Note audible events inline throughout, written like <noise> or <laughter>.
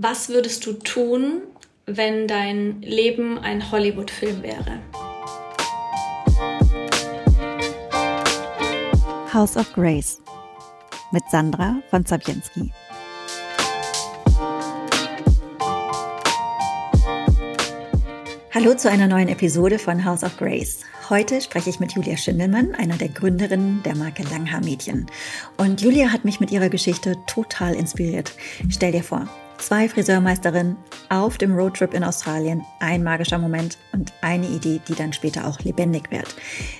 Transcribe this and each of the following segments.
Was würdest du tun, wenn dein Leben ein Hollywood-Film wäre? House of Grace mit Sandra von Zabienski. Hallo zu einer neuen Episode von House of Grace. Heute spreche ich mit Julia Schindelmann, einer der Gründerinnen der Marke Langhaar Mädchen. Und Julia hat mich mit ihrer Geschichte total inspiriert. Stell dir vor, zwei Friseurmeisterinnen auf dem Roadtrip in Australien, ein magischer Moment und eine Idee, die dann später auch lebendig wird.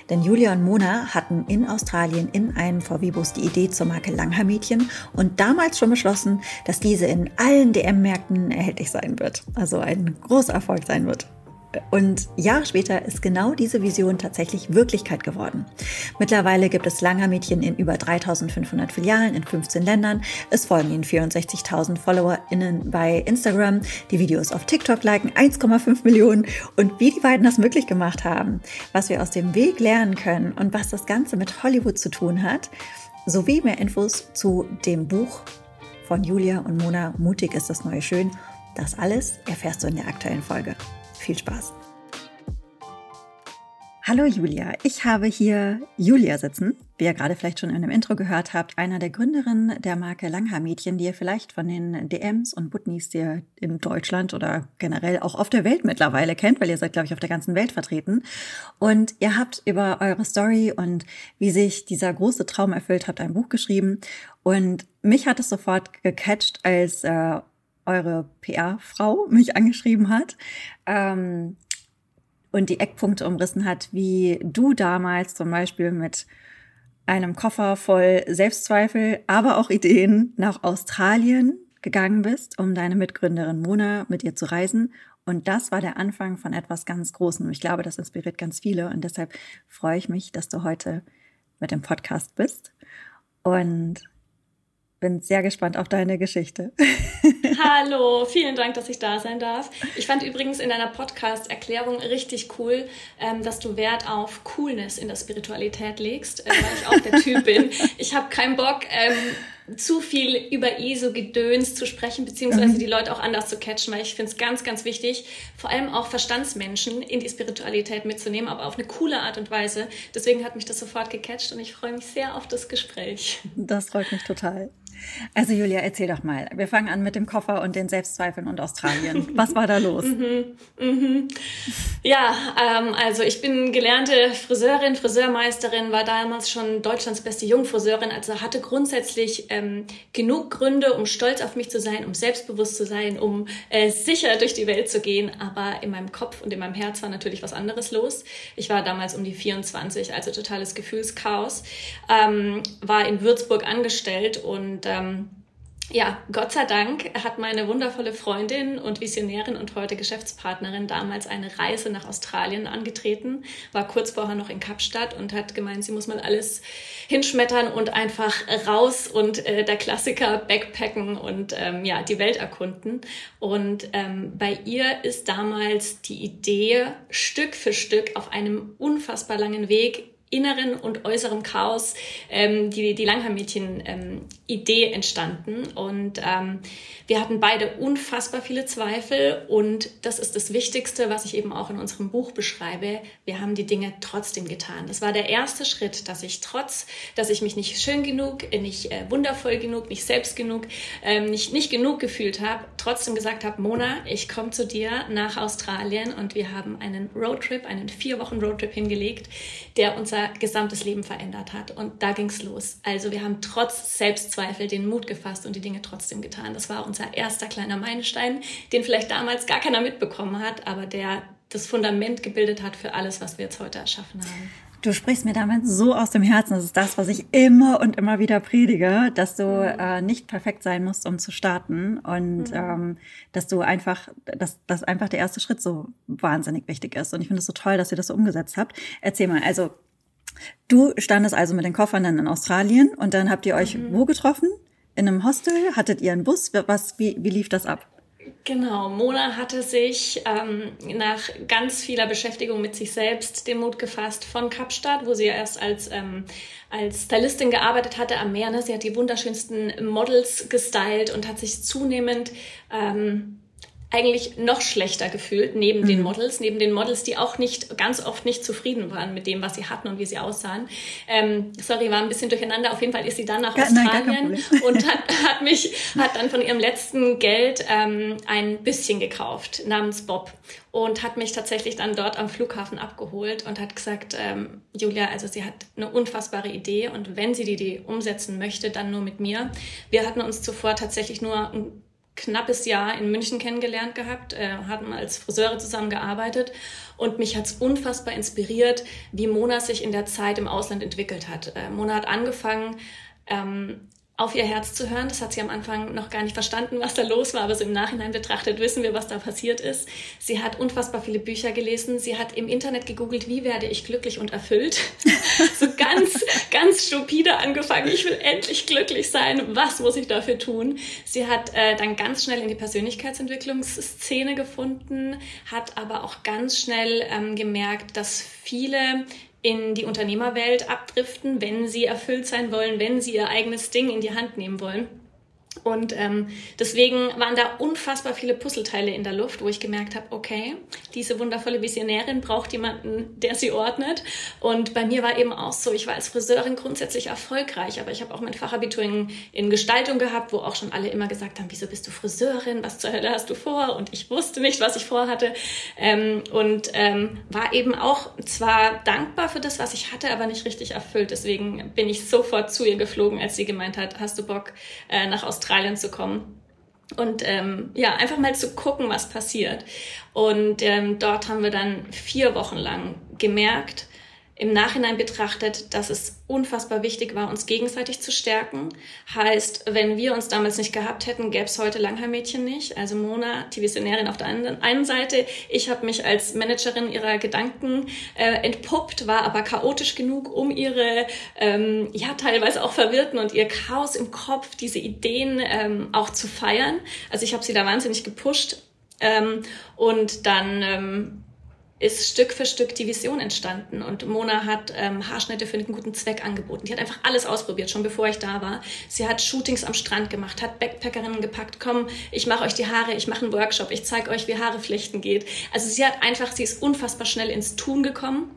Denn Julia und Mona hatten in Australien in einem VW-Bus die Idee zur Marke Langhaar Mädchen und damals schon beschlossen, dass diese in allen DM-Märkten erhältlich sein wird. Also ein großer Erfolg sein wird. Und Jahre später ist genau diese Vision tatsächlich Wirklichkeit geworden. Mittlerweile gibt es Langer-Mädchen in über 3500 Filialen in 15 Ländern. Es folgen ihnen 64.000 FollowerInnen bei Instagram. Die Videos auf TikTok liken 1,5 Millionen. Und wie die beiden das möglich gemacht haben, was wir aus dem Weg lernen können und was das Ganze mit Hollywood zu tun hat, sowie mehr Infos zu dem Buch von Julia und Mona Mutig ist das neue Schön. Das alles erfährst du in der aktuellen Folge. Viel Spaß! Hallo Julia, ich habe hier Julia sitzen, wie ihr gerade vielleicht schon in dem Intro gehört habt, einer der Gründerinnen der Marke Langhaar Mädchen, die ihr vielleicht von den DMs und Butnis, die ihr in Deutschland oder generell auch auf der Welt mittlerweile kennt, weil ihr seid, glaube ich, auf der ganzen Welt vertreten. Und ihr habt über eure Story und wie sich dieser große Traum erfüllt, habt ein Buch geschrieben. Und mich hat es sofort gecatcht, als äh, eure PR-Frau <laughs> mich angeschrieben hat ähm, und die Eckpunkte umrissen hat, wie du damals zum Beispiel mit einem Koffer voll Selbstzweifel, aber auch Ideen nach Australien gegangen bist, um deine Mitgründerin Mona mit ihr zu reisen. Und das war der Anfang von etwas ganz Großem. Ich glaube, das inspiriert ganz viele. Und deshalb freue ich mich, dass du heute mit dem Podcast bist. Und bin sehr gespannt auf deine Geschichte. <laughs> Hallo, vielen Dank, dass ich da sein darf. Ich fand übrigens in deiner Podcast-Erklärung richtig cool, ähm, dass du Wert auf Coolness in der Spiritualität legst, äh, weil ich auch der Typ <laughs> bin. Ich habe keinen Bock, ähm, zu viel über ISO-Gedöns zu sprechen, beziehungsweise mhm. die Leute auch anders zu catchen, weil ich finde es ganz, ganz wichtig, vor allem auch Verstandsmenschen in die Spiritualität mitzunehmen, aber auf eine coole Art und Weise. Deswegen hat mich das sofort gecatcht und ich freue mich sehr auf das Gespräch. Das freut mich total. Also Julia, erzähl doch mal. Wir fangen an mit dem Koffer und den Selbstzweifeln und Australien. Was war da los? <laughs> mhm, mhm. Ja, ähm, also ich bin gelernte Friseurin, Friseurmeisterin, war damals schon Deutschlands beste Jungfriseurin, also hatte grundsätzlich ähm, genug Gründe, um stolz auf mich zu sein, um selbstbewusst zu sein, um äh, sicher durch die Welt zu gehen. Aber in meinem Kopf und in meinem Herz war natürlich was anderes los. Ich war damals um die 24, also totales Gefühlschaos, ähm, war in Würzburg angestellt und ähm, ja, Gott sei Dank hat meine wundervolle Freundin und Visionärin und heute Geschäftspartnerin damals eine Reise nach Australien angetreten, war kurz vorher noch in Kapstadt und hat gemeint, sie muss mal alles hinschmettern und einfach raus und äh, der Klassiker Backpacken und ähm, ja, die Welt erkunden. Und ähm, bei ihr ist damals die Idee, Stück für Stück auf einem unfassbar langen Weg inneren und äußerem Chaos ähm, die, die Langhaar-Mädchen-Idee ähm, entstanden. Und ähm, wir hatten beide unfassbar viele Zweifel und das ist das Wichtigste, was ich eben auch in unserem Buch beschreibe. Wir haben die Dinge trotzdem getan. Das war der erste Schritt, dass ich trotz, dass ich mich nicht schön genug, nicht äh, wundervoll genug, nicht selbst genug, ähm, nicht, nicht genug gefühlt habe, trotzdem gesagt habe, Mona, ich komme zu dir nach Australien und wir haben einen Roadtrip, einen vier Wochen Roadtrip hingelegt, der unser unser gesamtes Leben verändert hat. Und da ging es los. Also wir haben trotz Selbstzweifel den Mut gefasst und die Dinge trotzdem getan. Das war unser erster kleiner Meilenstein, den vielleicht damals gar keiner mitbekommen hat, aber der das Fundament gebildet hat für alles, was wir jetzt heute erschaffen haben. Du sprichst mir damit so aus dem Herzen. Das ist das, was ich immer und immer wieder predige, dass du mhm. äh, nicht perfekt sein musst, um zu starten und mhm. ähm, dass du einfach, dass, dass einfach der erste Schritt so wahnsinnig wichtig ist. Und ich finde es so toll, dass ihr das so umgesetzt habt. Erzähl mal, also Du standest also mit den Koffern dann in Australien und dann habt ihr euch mhm. wo getroffen? In einem Hostel? Hattet ihr einen Bus? Was, wie, wie lief das ab? Genau, Mona hatte sich ähm, nach ganz vieler Beschäftigung mit sich selbst den Mut gefasst von Kapstadt, wo sie erst als, ähm, als Stylistin gearbeitet hatte am Meer. Ne? Sie hat die wunderschönsten Models gestylt und hat sich zunehmend ähm, eigentlich noch schlechter gefühlt neben mhm. den Models, neben den Models, die auch nicht ganz oft nicht zufrieden waren mit dem, was sie hatten und wie sie aussahen. Ähm, sorry, war ein bisschen durcheinander. Auf jeden Fall ist sie dann nach ja, Australien nein, <laughs> und hat, hat mich hat dann von ihrem letzten Geld ähm, ein bisschen gekauft namens Bob und hat mich tatsächlich dann dort am Flughafen abgeholt und hat gesagt, ähm, Julia, also sie hat eine unfassbare Idee und wenn sie die Idee umsetzen möchte, dann nur mit mir. Wir hatten uns zuvor tatsächlich nur ein knappes Jahr in München kennengelernt gehabt, äh, hatten als Friseure zusammengearbeitet und mich hat's unfassbar inspiriert, wie Mona sich in der Zeit im Ausland entwickelt hat. Äh, Mona hat angefangen, ähm, auf ihr Herz zu hören. Das hat sie am Anfang noch gar nicht verstanden, was da los war, aber so im Nachhinein betrachtet wissen wir, was da passiert ist. Sie hat unfassbar viele Bücher gelesen. Sie hat im Internet gegoogelt, wie werde ich glücklich und erfüllt. <laughs> so ganz, ganz stupide angefangen. Ich will endlich glücklich sein. Was muss ich dafür tun? Sie hat äh, dann ganz schnell in die Persönlichkeitsentwicklungsszene gefunden, hat aber auch ganz schnell ähm, gemerkt, dass viele in die Unternehmerwelt abdriften, wenn sie erfüllt sein wollen, wenn sie ihr eigenes Ding in die Hand nehmen wollen. Und ähm, deswegen waren da unfassbar viele Puzzleteile in der Luft, wo ich gemerkt habe, okay, diese wundervolle Visionärin braucht jemanden, der sie ordnet. Und bei mir war eben auch so, ich war als Friseurin grundsätzlich erfolgreich, aber ich habe auch mein Fachabitur in, in Gestaltung gehabt, wo auch schon alle immer gesagt haben, wieso bist du Friseurin, was zur Hölle hast du vor? Und ich wusste nicht, was ich vorhatte. Ähm, und ähm, war eben auch zwar dankbar für das, was ich hatte, aber nicht richtig erfüllt. Deswegen bin ich sofort zu ihr geflogen, als sie gemeint hat, hast du Bock, äh, nach Australien Australien zu kommen. Und ähm, ja, einfach mal zu gucken, was passiert. Und ähm, dort haben wir dann vier Wochen lang gemerkt, im Nachhinein betrachtet, dass es unfassbar wichtig war, uns gegenseitig zu stärken. Heißt, wenn wir uns damals nicht gehabt hätten, gäbe es heute Langhaar-Mädchen nicht. Also Mona, die Visionärin auf der einen Seite. Ich habe mich als Managerin ihrer Gedanken äh, entpuppt, war aber chaotisch genug, um ihre ähm, ja teilweise auch verwirrten und ihr Chaos im Kopf, diese Ideen ähm, auch zu feiern. Also ich habe sie da wahnsinnig gepusht. Ähm, und dann ähm, ist Stück für Stück die Vision entstanden. Und Mona hat ähm, Haarschnitte für einen guten Zweck angeboten. Die hat einfach alles ausprobiert, schon bevor ich da war. Sie hat Shootings am Strand gemacht, hat Backpackerinnen gepackt, komm, ich mache euch die Haare, ich mache einen Workshop, ich zeige euch, wie Haare flechten geht. Also sie hat einfach, sie ist unfassbar schnell ins Tun gekommen.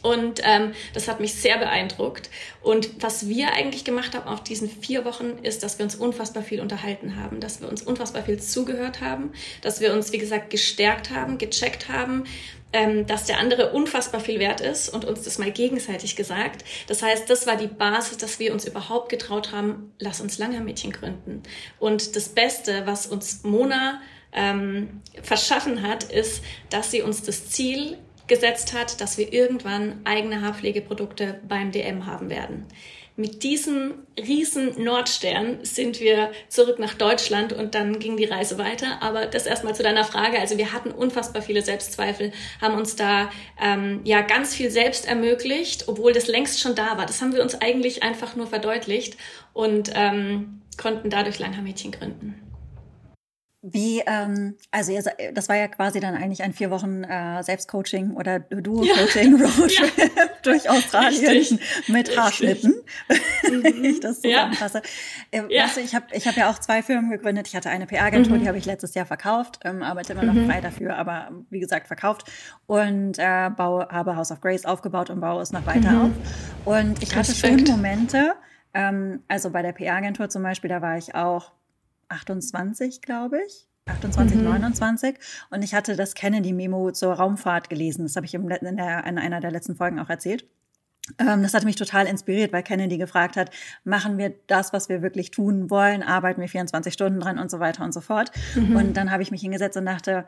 Und ähm, das hat mich sehr beeindruckt. Und was wir eigentlich gemacht haben auf diesen vier Wochen, ist, dass wir uns unfassbar viel unterhalten haben, dass wir uns unfassbar viel zugehört haben, dass wir uns, wie gesagt, gestärkt haben, gecheckt haben, ähm, dass der andere unfassbar viel wert ist und uns das mal gegenseitig gesagt. Das heißt, das war die Basis, dass wir uns überhaupt getraut haben, lass uns Langermädchen gründen. Und das Beste, was uns Mona ähm, verschaffen hat, ist, dass sie uns das Ziel gesetzt hat, dass wir irgendwann eigene Haarpflegeprodukte beim DM haben werden. Mit diesem riesen Nordstern sind wir zurück nach Deutschland und dann ging die Reise weiter. Aber das erstmal zu deiner Frage. Also wir hatten unfassbar viele Selbstzweifel, haben uns da ähm, ja ganz viel selbst ermöglicht, obwohl das längst schon da war. Das haben wir uns eigentlich einfach nur verdeutlicht und ähm, konnten dadurch Langhaar-Mädchen gründen. Wie, ähm, also ihr, das war ja quasi dann eigentlich ein vier Wochen äh, Selbstcoaching oder <laughs> Duo-Coaching ja. Roadtrip ja. <laughs> durch Australien Richtig. mit Haarschnitten, mhm. <laughs> wenn ich das zusammenfasse. Ja. Äh, ja. Weißt du, ich habe ich hab ja auch zwei Firmen gegründet. Ich hatte eine PR-Agentur, mhm. die habe ich letztes Jahr verkauft, ähm, arbeite immer noch mhm. frei dafür, aber wie gesagt verkauft und äh, baue, habe House of Grace aufgebaut und baue es noch weiter mhm. auf. Und ich hatte schon Momente, ähm, also bei der PR-Agentur zum Beispiel, da war ich auch 28, glaube ich. 28, mhm. 29. Und ich hatte das Kennedy-Memo zur Raumfahrt gelesen. Das habe ich in, der, in einer der letzten Folgen auch erzählt. Ähm, das hat mich total inspiriert, weil Kennedy gefragt hat, machen wir das, was wir wirklich tun wollen, arbeiten wir 24 Stunden dran und so weiter und so fort. Mhm. Und dann habe ich mich hingesetzt und dachte,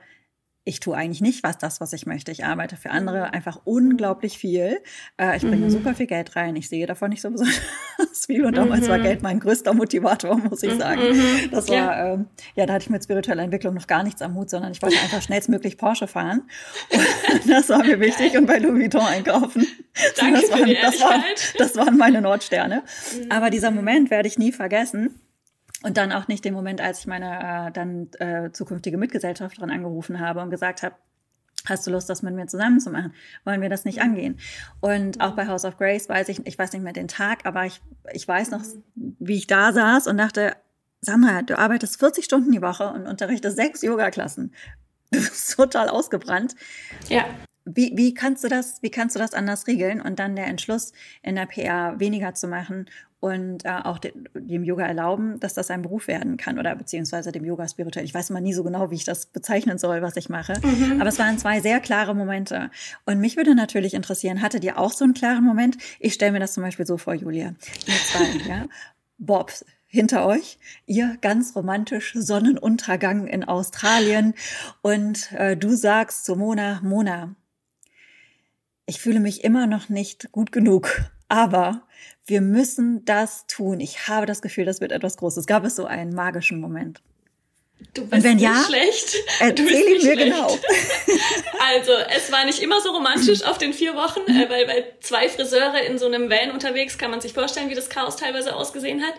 ich tue eigentlich nicht was das, was ich möchte. Ich arbeite für andere mhm. einfach unglaublich viel. Äh, ich bringe mhm. super viel Geld rein. Ich sehe davon nicht so besonders <laughs> viel. Und damals mhm. war Geld mein größter Motivator, muss ich sagen. Mhm. Das war, ja. Ähm, ja, da hatte ich mit spiritueller Entwicklung noch gar nichts am Hut, sondern ich wollte einfach schnellstmöglich Porsche fahren. <laughs> Und das war mir wichtig und bei Louis Vuitton einkaufen. Danke das, waren, das, waren, das waren meine Nordsterne. Mhm. Aber dieser Moment werde ich nie vergessen Und dann auch nicht den Moment, als ich meine äh, dann äh, zukünftige Mitgesellschafterin angerufen habe und gesagt habe, Hast du Lust, das mit mir zusammen zu machen? Wollen wir das nicht angehen? Und auch bei House of Grace weiß ich, ich weiß nicht mehr den Tag, aber ich, ich weiß noch, wie ich da saß und dachte, Sandra, du arbeitest 40 Stunden die Woche und unterrichtest sechs Yoga-Klassen. <laughs> Du bist total ausgebrannt. Ja. Wie, wie kannst du das, wie kannst du das anders regeln? Und dann der Entschluss, in der PR weniger zu machen und äh, auch de, dem Yoga erlauben, dass das ein Beruf werden kann oder beziehungsweise dem Yoga spirituell. Ich weiß immer nie so genau, wie ich das bezeichnen soll, was ich mache. Mhm. Aber es waren zwei sehr klare Momente. Und mich würde natürlich interessieren, hattet ihr auch so einen klaren Moment? Ich stelle mir das zum Beispiel so vor, Julia. Ihr zwei, <laughs> ja. Bob hinter euch, ihr ganz romantisch Sonnenuntergang in Australien und äh, du sagst zu Mona, Mona, ich fühle mich immer noch nicht gut genug, aber wir müssen das tun. Ich habe das Gefühl, das wird etwas Großes. Gab es so einen magischen Moment? Du bist Und wenn nicht ja, schlecht. Erzähl mir genau. <laughs> Also, es war nicht immer so romantisch auf den vier Wochen, äh, weil bei zwei Friseure in so einem Van unterwegs kann man sich vorstellen, wie das Chaos teilweise ausgesehen hat.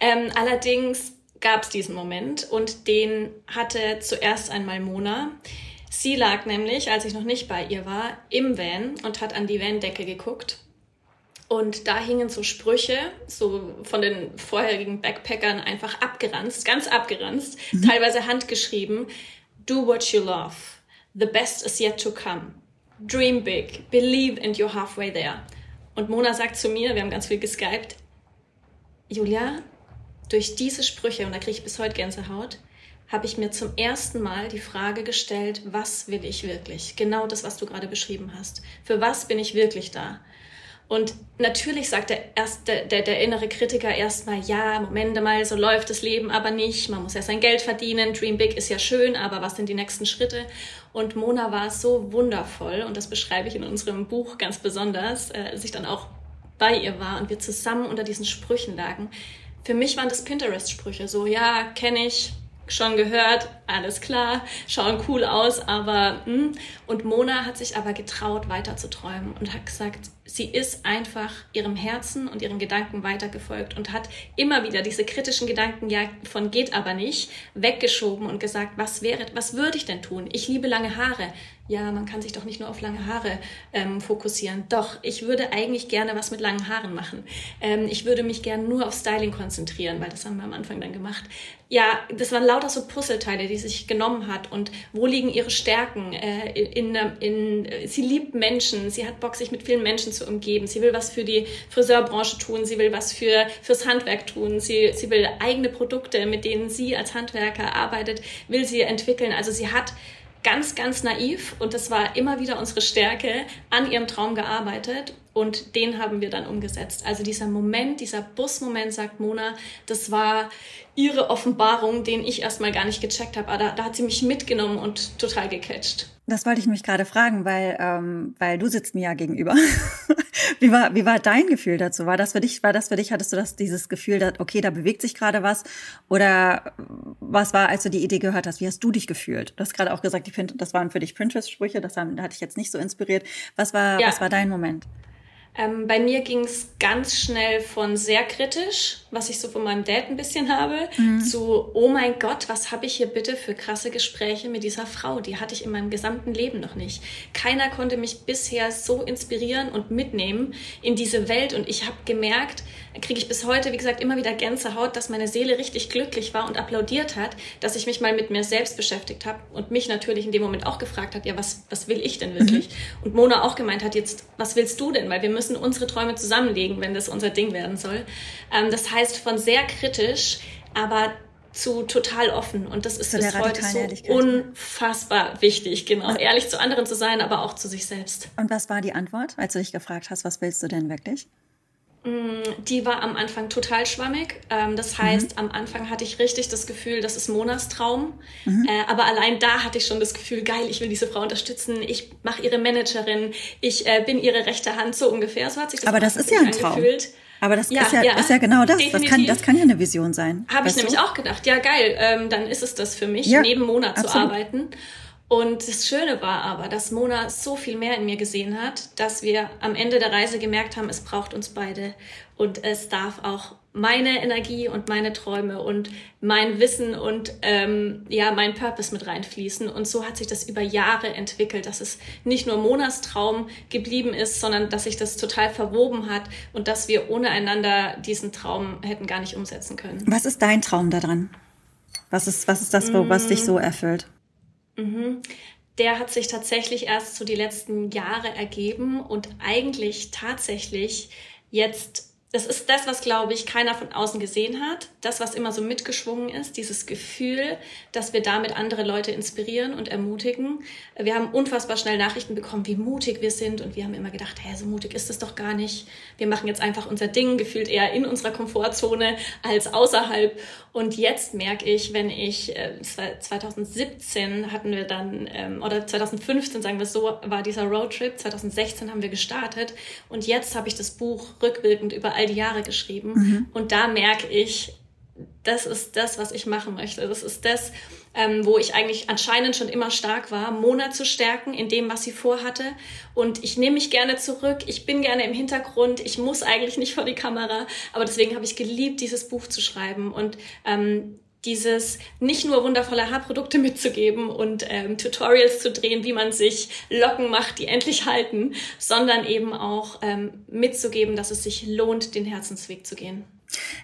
Ähm, allerdings gab es diesen Moment und den hatte zuerst einmal Mona. Sie lag nämlich, als ich noch nicht bei ihr war, im Van und hat an die Van-Decke geguckt und da hingen so Sprüche, so von den vorherigen Backpackern einfach abgeranzt, ganz abgeranzt, mhm. teilweise handgeschrieben. Do what you love. The best is yet to come. Dream big. Believe and you're halfway there. Und Mona sagt zu mir, wir haben ganz viel geskypt, Julia, durch diese Sprüche, und da kriege ich bis heute Gänsehaut, habe ich mir zum ersten Mal die Frage gestellt, was will ich wirklich? Genau das, was du gerade beschrieben hast. Für was bin ich wirklich da? Und natürlich sagt der, erst, der, der, der innere Kritiker erstmal, ja, Moment mal, so läuft das Leben aber nicht. Man muss ja sein Geld verdienen. Dream Big ist ja schön, aber was sind die nächsten Schritte? Und Mona war so wundervoll, und das beschreibe ich in unserem Buch ganz besonders, äh, als ich dann auch bei ihr war und wir zusammen unter diesen Sprüchen lagen. Für mich waren das Pinterest-Sprüche, so, ja, kenne ich, schon gehört, alles klar, schauen cool aus, aber mh. Hm. und Mona hat sich aber getraut, weiter zu träumen und hat gesagt, sie ist einfach ihrem Herzen und ihren Gedanken weitergefolgt und hat immer wieder diese kritischen Gedanken, ja, von geht aber nicht, weggeschoben und gesagt, was wäre, was würde ich denn tun? Ich liebe lange Haare ja, man kann sich doch nicht nur auf lange Haare ähm, fokussieren. Doch, ich würde eigentlich gerne was mit langen Haaren machen. Ähm, ich würde mich gerne nur auf Styling konzentrieren, weil das haben wir am Anfang dann gemacht. Ja, das waren lauter so Puzzleteile, die sich genommen hat. Und wo liegen ihre Stärken? Äh, in, in, in, sie liebt Menschen, sie hat Bock, sich mit vielen Menschen zu umgeben. Sie will was für die Friseurbranche tun, sie will was für, fürs Handwerk tun, sie, sie will eigene Produkte, mit denen sie als Handwerker arbeitet, will sie entwickeln. Also sie hat ganz, ganz naiv und das war immer wieder unsere Stärke, an ihrem Traum gearbeitet und den haben wir dann umgesetzt. Also dieser Moment, dieser Busmoment, sagt Mona, das war ihre Offenbarung, den ich erstmal gar nicht gecheckt habe. Aber da, da hat sie mich mitgenommen und total gecatcht. Das wollte ich mich gerade fragen, weil, ähm, weil du sitzt mir ja gegenüber. <laughs> wie, war, wie war dein Gefühl dazu? War das für dich, war das für dich, hattest du das, dieses Gefühl, dass, okay, da bewegt sich gerade was? Oder was war, als du die Idee gehört hast? Wie hast du dich gefühlt? Du hast gerade auch gesagt, die, das waren für dich Pinterest-Sprüche, das haben, hatte ich jetzt nicht so inspiriert. Was war, ja. was war dein Moment? Ähm, bei mir ging es ganz schnell von sehr kritisch, was ich so von meinem Dad ein bisschen habe, mhm. zu, oh mein Gott, was habe ich hier bitte für krasse Gespräche mit dieser Frau? Die hatte ich in meinem gesamten Leben noch nicht. Keiner konnte mich bisher so inspirieren und mitnehmen in diese Welt. Und ich habe gemerkt, kriege ich bis heute, wie gesagt, immer wieder Gänsehaut, dass meine Seele richtig glücklich war und applaudiert hat, dass ich mich mal mit mir selbst beschäftigt habe und mich natürlich in dem Moment auch gefragt hat, ja, was, was will ich denn wirklich? Mhm. Und Mona auch gemeint hat, jetzt, was willst du denn? Weil wir müssen unsere Träume zusammenlegen, wenn das unser Ding werden soll. Ähm, das heißt, von sehr kritisch, aber zu total offen. Und das ist zu bis heute so unfassbar wichtig, genau. Was? Ehrlich zu anderen zu sein, aber auch zu sich selbst. Und was war die Antwort, als du dich gefragt hast, was willst du denn wirklich? Mm, die war am Anfang total schwammig. Ähm, das heißt, mhm. am Anfang hatte ich richtig das Gefühl, das ist Monas Traum. Mhm. Äh, aber allein da hatte ich schon das Gefühl, geil, ich will diese Frau unterstützen. Ich mache ihre Managerin. Ich äh, bin ihre rechte Hand, so ungefähr. So hat sich das Aber das ist ja ein Traum. Aber das ja, ist, ja, ja, ist ja genau das. Das kann, das kann ja eine Vision sein. Habe ich nämlich du? auch gedacht. Ja, geil. Ähm, dann ist es das für mich, ja, neben Mona absolut. zu arbeiten. Und das Schöne war aber, dass Mona so viel mehr in mir gesehen hat, dass wir am Ende der Reise gemerkt haben, es braucht uns beide und es darf auch meine Energie und meine Träume und mein Wissen und ähm, ja mein Purpose mit reinfließen. Und so hat sich das über Jahre entwickelt, dass es nicht nur Monas Traum geblieben ist, sondern dass sich das total verwoben hat und dass wir ohne einander diesen Traum hätten gar nicht umsetzen können. Was ist dein Traum daran? Was ist, was ist das, was dich so erfüllt? Mhm. Der hat sich tatsächlich erst so die letzten Jahre ergeben und eigentlich tatsächlich jetzt das ist das, was, glaube ich, keiner von außen gesehen hat. Das, was immer so mitgeschwungen ist, dieses Gefühl, dass wir damit andere Leute inspirieren und ermutigen. Wir haben unfassbar schnell Nachrichten bekommen, wie mutig wir sind. Und wir haben immer gedacht, hä, so mutig ist es doch gar nicht. Wir machen jetzt einfach unser Ding, gefühlt eher in unserer Komfortzone als außerhalb. Und jetzt merke ich, wenn ich, äh, 2017 hatten wir dann, ähm, oder 2015 sagen wir so, war dieser Roadtrip. 2016 haben wir gestartet. Und jetzt habe ich das Buch rückwirkend über all die Jahre geschrieben. Mhm. Und da merke ich, das ist das, was ich machen möchte. Das ist das, ähm, wo ich eigentlich anscheinend schon immer stark war, Mona zu stärken in dem, was sie vorhatte. Und ich nehme mich gerne zurück. Ich bin gerne im Hintergrund. Ich muss eigentlich nicht vor die Kamera. Aber deswegen habe ich geliebt, dieses Buch zu schreiben. Und ähm, dieses nicht nur wundervolle Haarprodukte mitzugeben und ähm, Tutorials zu drehen, wie man sich Locken macht, die endlich halten, sondern eben auch ähm, mitzugeben, dass es sich lohnt, den Herzensweg zu gehen.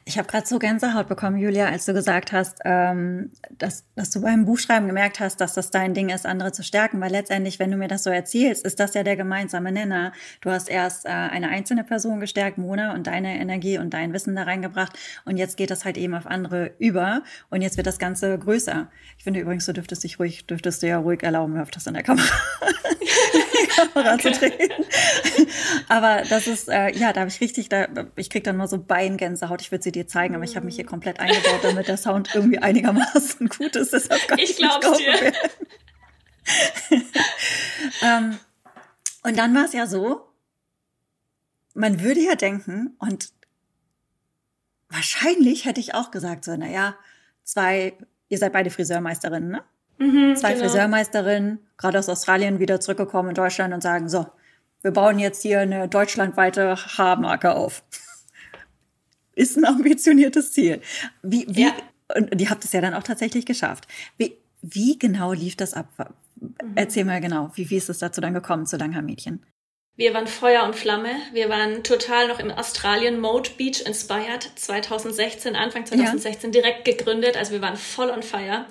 Ich habe gerade so Gänsehaut bekommen, Julia, als du gesagt hast, ähm, dass, dass du beim Buchschreiben gemerkt hast, dass das dein Ding ist, andere zu stärken. Weil letztendlich, wenn du mir das so erzählst, ist das ja der gemeinsame Nenner. Du hast erst äh, eine einzelne Person gestärkt, Mona, und deine Energie und dein Wissen da reingebracht. Und jetzt geht das halt eben auf andere über. Und jetzt wird das Ganze größer. Ich finde übrigens, du dürftest dich ruhig, dürftest du ja ruhig erlauben, mir auf das in der Kamera. <laughs> <laughs> Kamera zu treten. aber das ist, äh, ja, da habe ich richtig, da, ich krieg dann mal so Beingänsehaut. Ich würde sie dir zeigen, aber ich habe mich hier komplett eingebaut, damit der Sound irgendwie einigermaßen gut ist. Deshalb kann ich glaub's dir. ähm, und dann war es ja so, man würde ja denken, und wahrscheinlich hätte ich auch gesagt, so, naja, zwei, ihr seid beide Friseurmeisterinnen, ne? Mhm, Zwei genau. Friseurmeisterinnen, gerade aus Australien, wieder zurückgekommen in Deutschland und sagen, so, wir bauen jetzt hier eine deutschlandweite Haarmarke auf. <laughs> Ist ein ambitioniertes Ziel. Wie, wie, ja. Und ihr habt es ja dann auch tatsächlich geschafft. Wie, wie genau lief das ab? Mhm. Erzähl mal genau, wie, wie ist es dazu dann gekommen, zu Langhaar Mädchen? Wir waren Feuer und Flamme. Wir waren total noch im Australien Mode Beach Inspired 2016, Anfang 2016 ja. direkt gegründet. Also wir waren voll on fire.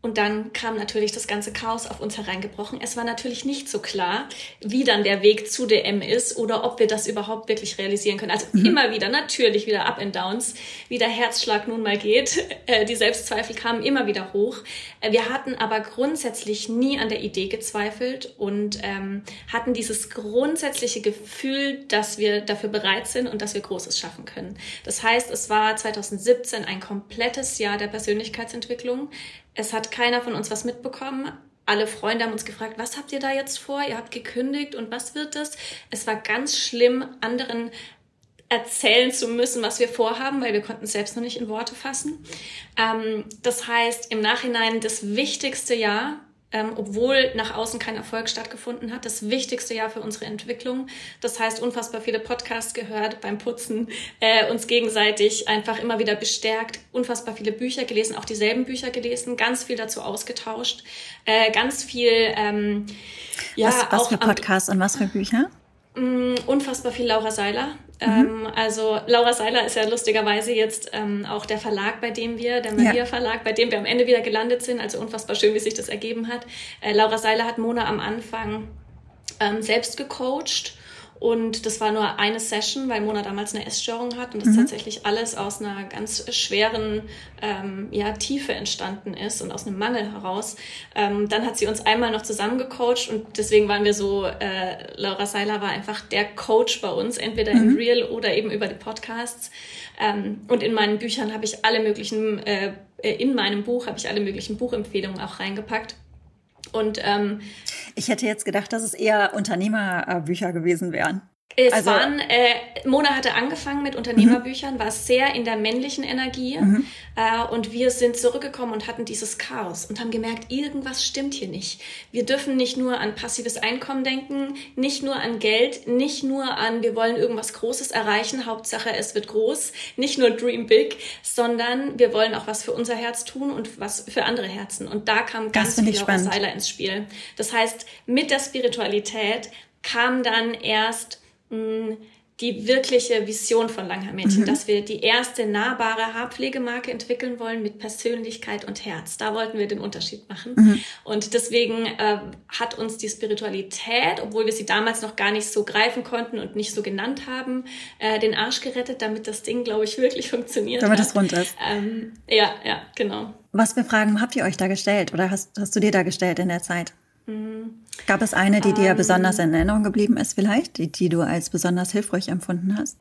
Und dann kam natürlich das ganze Chaos auf uns hereingebrochen. Es war natürlich nicht so klar, wie dann der Weg zu DM ist oder ob wir das überhaupt wirklich realisieren können. Also mhm. immer wieder, natürlich wieder Up and Downs, wie der Herzschlag nun mal geht. <laughs> Äh, die Selbstzweifel kamen immer wieder hoch. Äh, wir hatten aber grundsätzlich nie an der Idee gezweifelt und ähm, hatten dieses grundsätzliche Gefühl, dass wir dafür bereit sind und dass wir Großes schaffen können. Das heißt, es war 2017 ein komplettes Jahr der Persönlichkeitsentwicklung. Es hat keiner von uns was mitbekommen. Alle Freunde haben uns gefragt, was habt ihr da jetzt vor? Ihr habt gekündigt und was wird das? Es war ganz schlimm, anderen erzählen zu müssen, was wir vorhaben, weil wir konnten es selbst noch nicht in Worte fassen. Ähm, das heißt, im Nachhinein das wichtigste Jahr ähm, obwohl nach außen kein Erfolg stattgefunden hat. Das wichtigste Jahr für unsere Entwicklung. Das heißt, unfassbar viele Podcasts gehört beim Putzen, äh, uns gegenseitig einfach immer wieder bestärkt, unfassbar viele Bücher gelesen, auch dieselben Bücher gelesen, ganz viel dazu ausgetauscht, äh, ganz viel. Ähm, ja, was, was für Podcasts und was für Bücher? Mh, mm, unfassbar viel Laura Seiler. Mhm. Ähm, also Laura Seiler ist ja lustigerweise jetzt ähm, auch der Verlag, bei dem wir, der Maria ja. Verlag, bei dem wir am Ende wieder gelandet sind. Also unfassbar schön, wie sich das ergeben hat. Äh, Laura Seiler hat Mona am Anfang ähm, selbst gecoacht und das war nur eine Session, weil Mona damals eine Essstörung hat und das mhm. tatsächlich alles aus einer ganz schweren ähm, ja, Tiefe entstanden ist und aus einem Mangel heraus. Ähm, dann hat sie uns einmal noch zusammengecoacht und deswegen waren wir so, äh, Laura Seiler war einfach der Coach bei uns, entweder mhm. im Real oder eben über die Podcasts. Ähm, und in meinen Büchern habe ich alle möglichen, äh, in meinem Buch habe ich alle möglichen Buchempfehlungen auch reingepackt. Und ähm, ich hätte jetzt gedacht, dass es eher Unternehmerbücher gewesen wären. Es also, waren, äh, Mona hatte angefangen mit Unternehmerbüchern, mhm. war sehr in der männlichen Energie mhm. äh, und wir sind zurückgekommen und hatten dieses Chaos und haben gemerkt, irgendwas stimmt hier nicht. Wir dürfen nicht nur an passives Einkommen denken, nicht nur an Geld, nicht nur an, wir wollen irgendwas Großes erreichen, Hauptsache es wird groß, nicht nur Dream Big, sondern wir wollen auch was für unser Herz tun und was für andere Herzen. Und da kam ganz viel Seiler ins Spiel. Das heißt, mit der Spiritualität kam dann erst die wirkliche Vision von Langhaar-Mädchen, mhm. dass wir die erste nahbare Haarpflegemarke entwickeln wollen mit Persönlichkeit und Herz. Da wollten wir den Unterschied machen. Mhm. Und deswegen äh, hat uns die Spiritualität, obwohl wir sie damals noch gar nicht so greifen konnten und nicht so genannt haben, äh, den Arsch gerettet, damit das Ding, glaube ich, <laughs> wirklich funktioniert. Damit es rund ist. Ähm, ja, ja, genau. Was für Fragen habt ihr euch da gestellt oder hast, hast du dir da gestellt in der Zeit? Mhm. Gab es eine, die dir ähm, besonders in Erinnerung geblieben ist, vielleicht, die, die du als besonders hilfreich empfunden hast?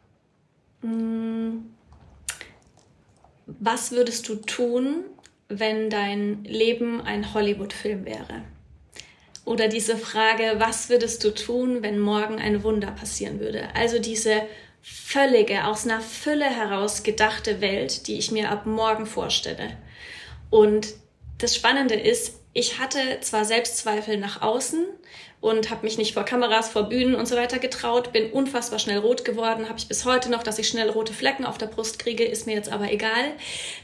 Mm. Was würdest du tun, wenn dein Leben ein Hollywood-Film wäre? Oder diese Frage, was würdest du tun, wenn morgen ein Wunder passieren würde? Also diese völlige, aus einer Fülle heraus gedachte Welt, die ich mir ab morgen vorstelle. Und das Spannende ist, ich hatte zwar Selbstzweifel nach außen und habe mich nicht vor Kameras, vor Bühnen und so weiter getraut, bin unfassbar schnell rot geworden, habe ich bis heute noch, dass ich schnell rote Flecken auf der Brust kriege, ist mir jetzt aber egal.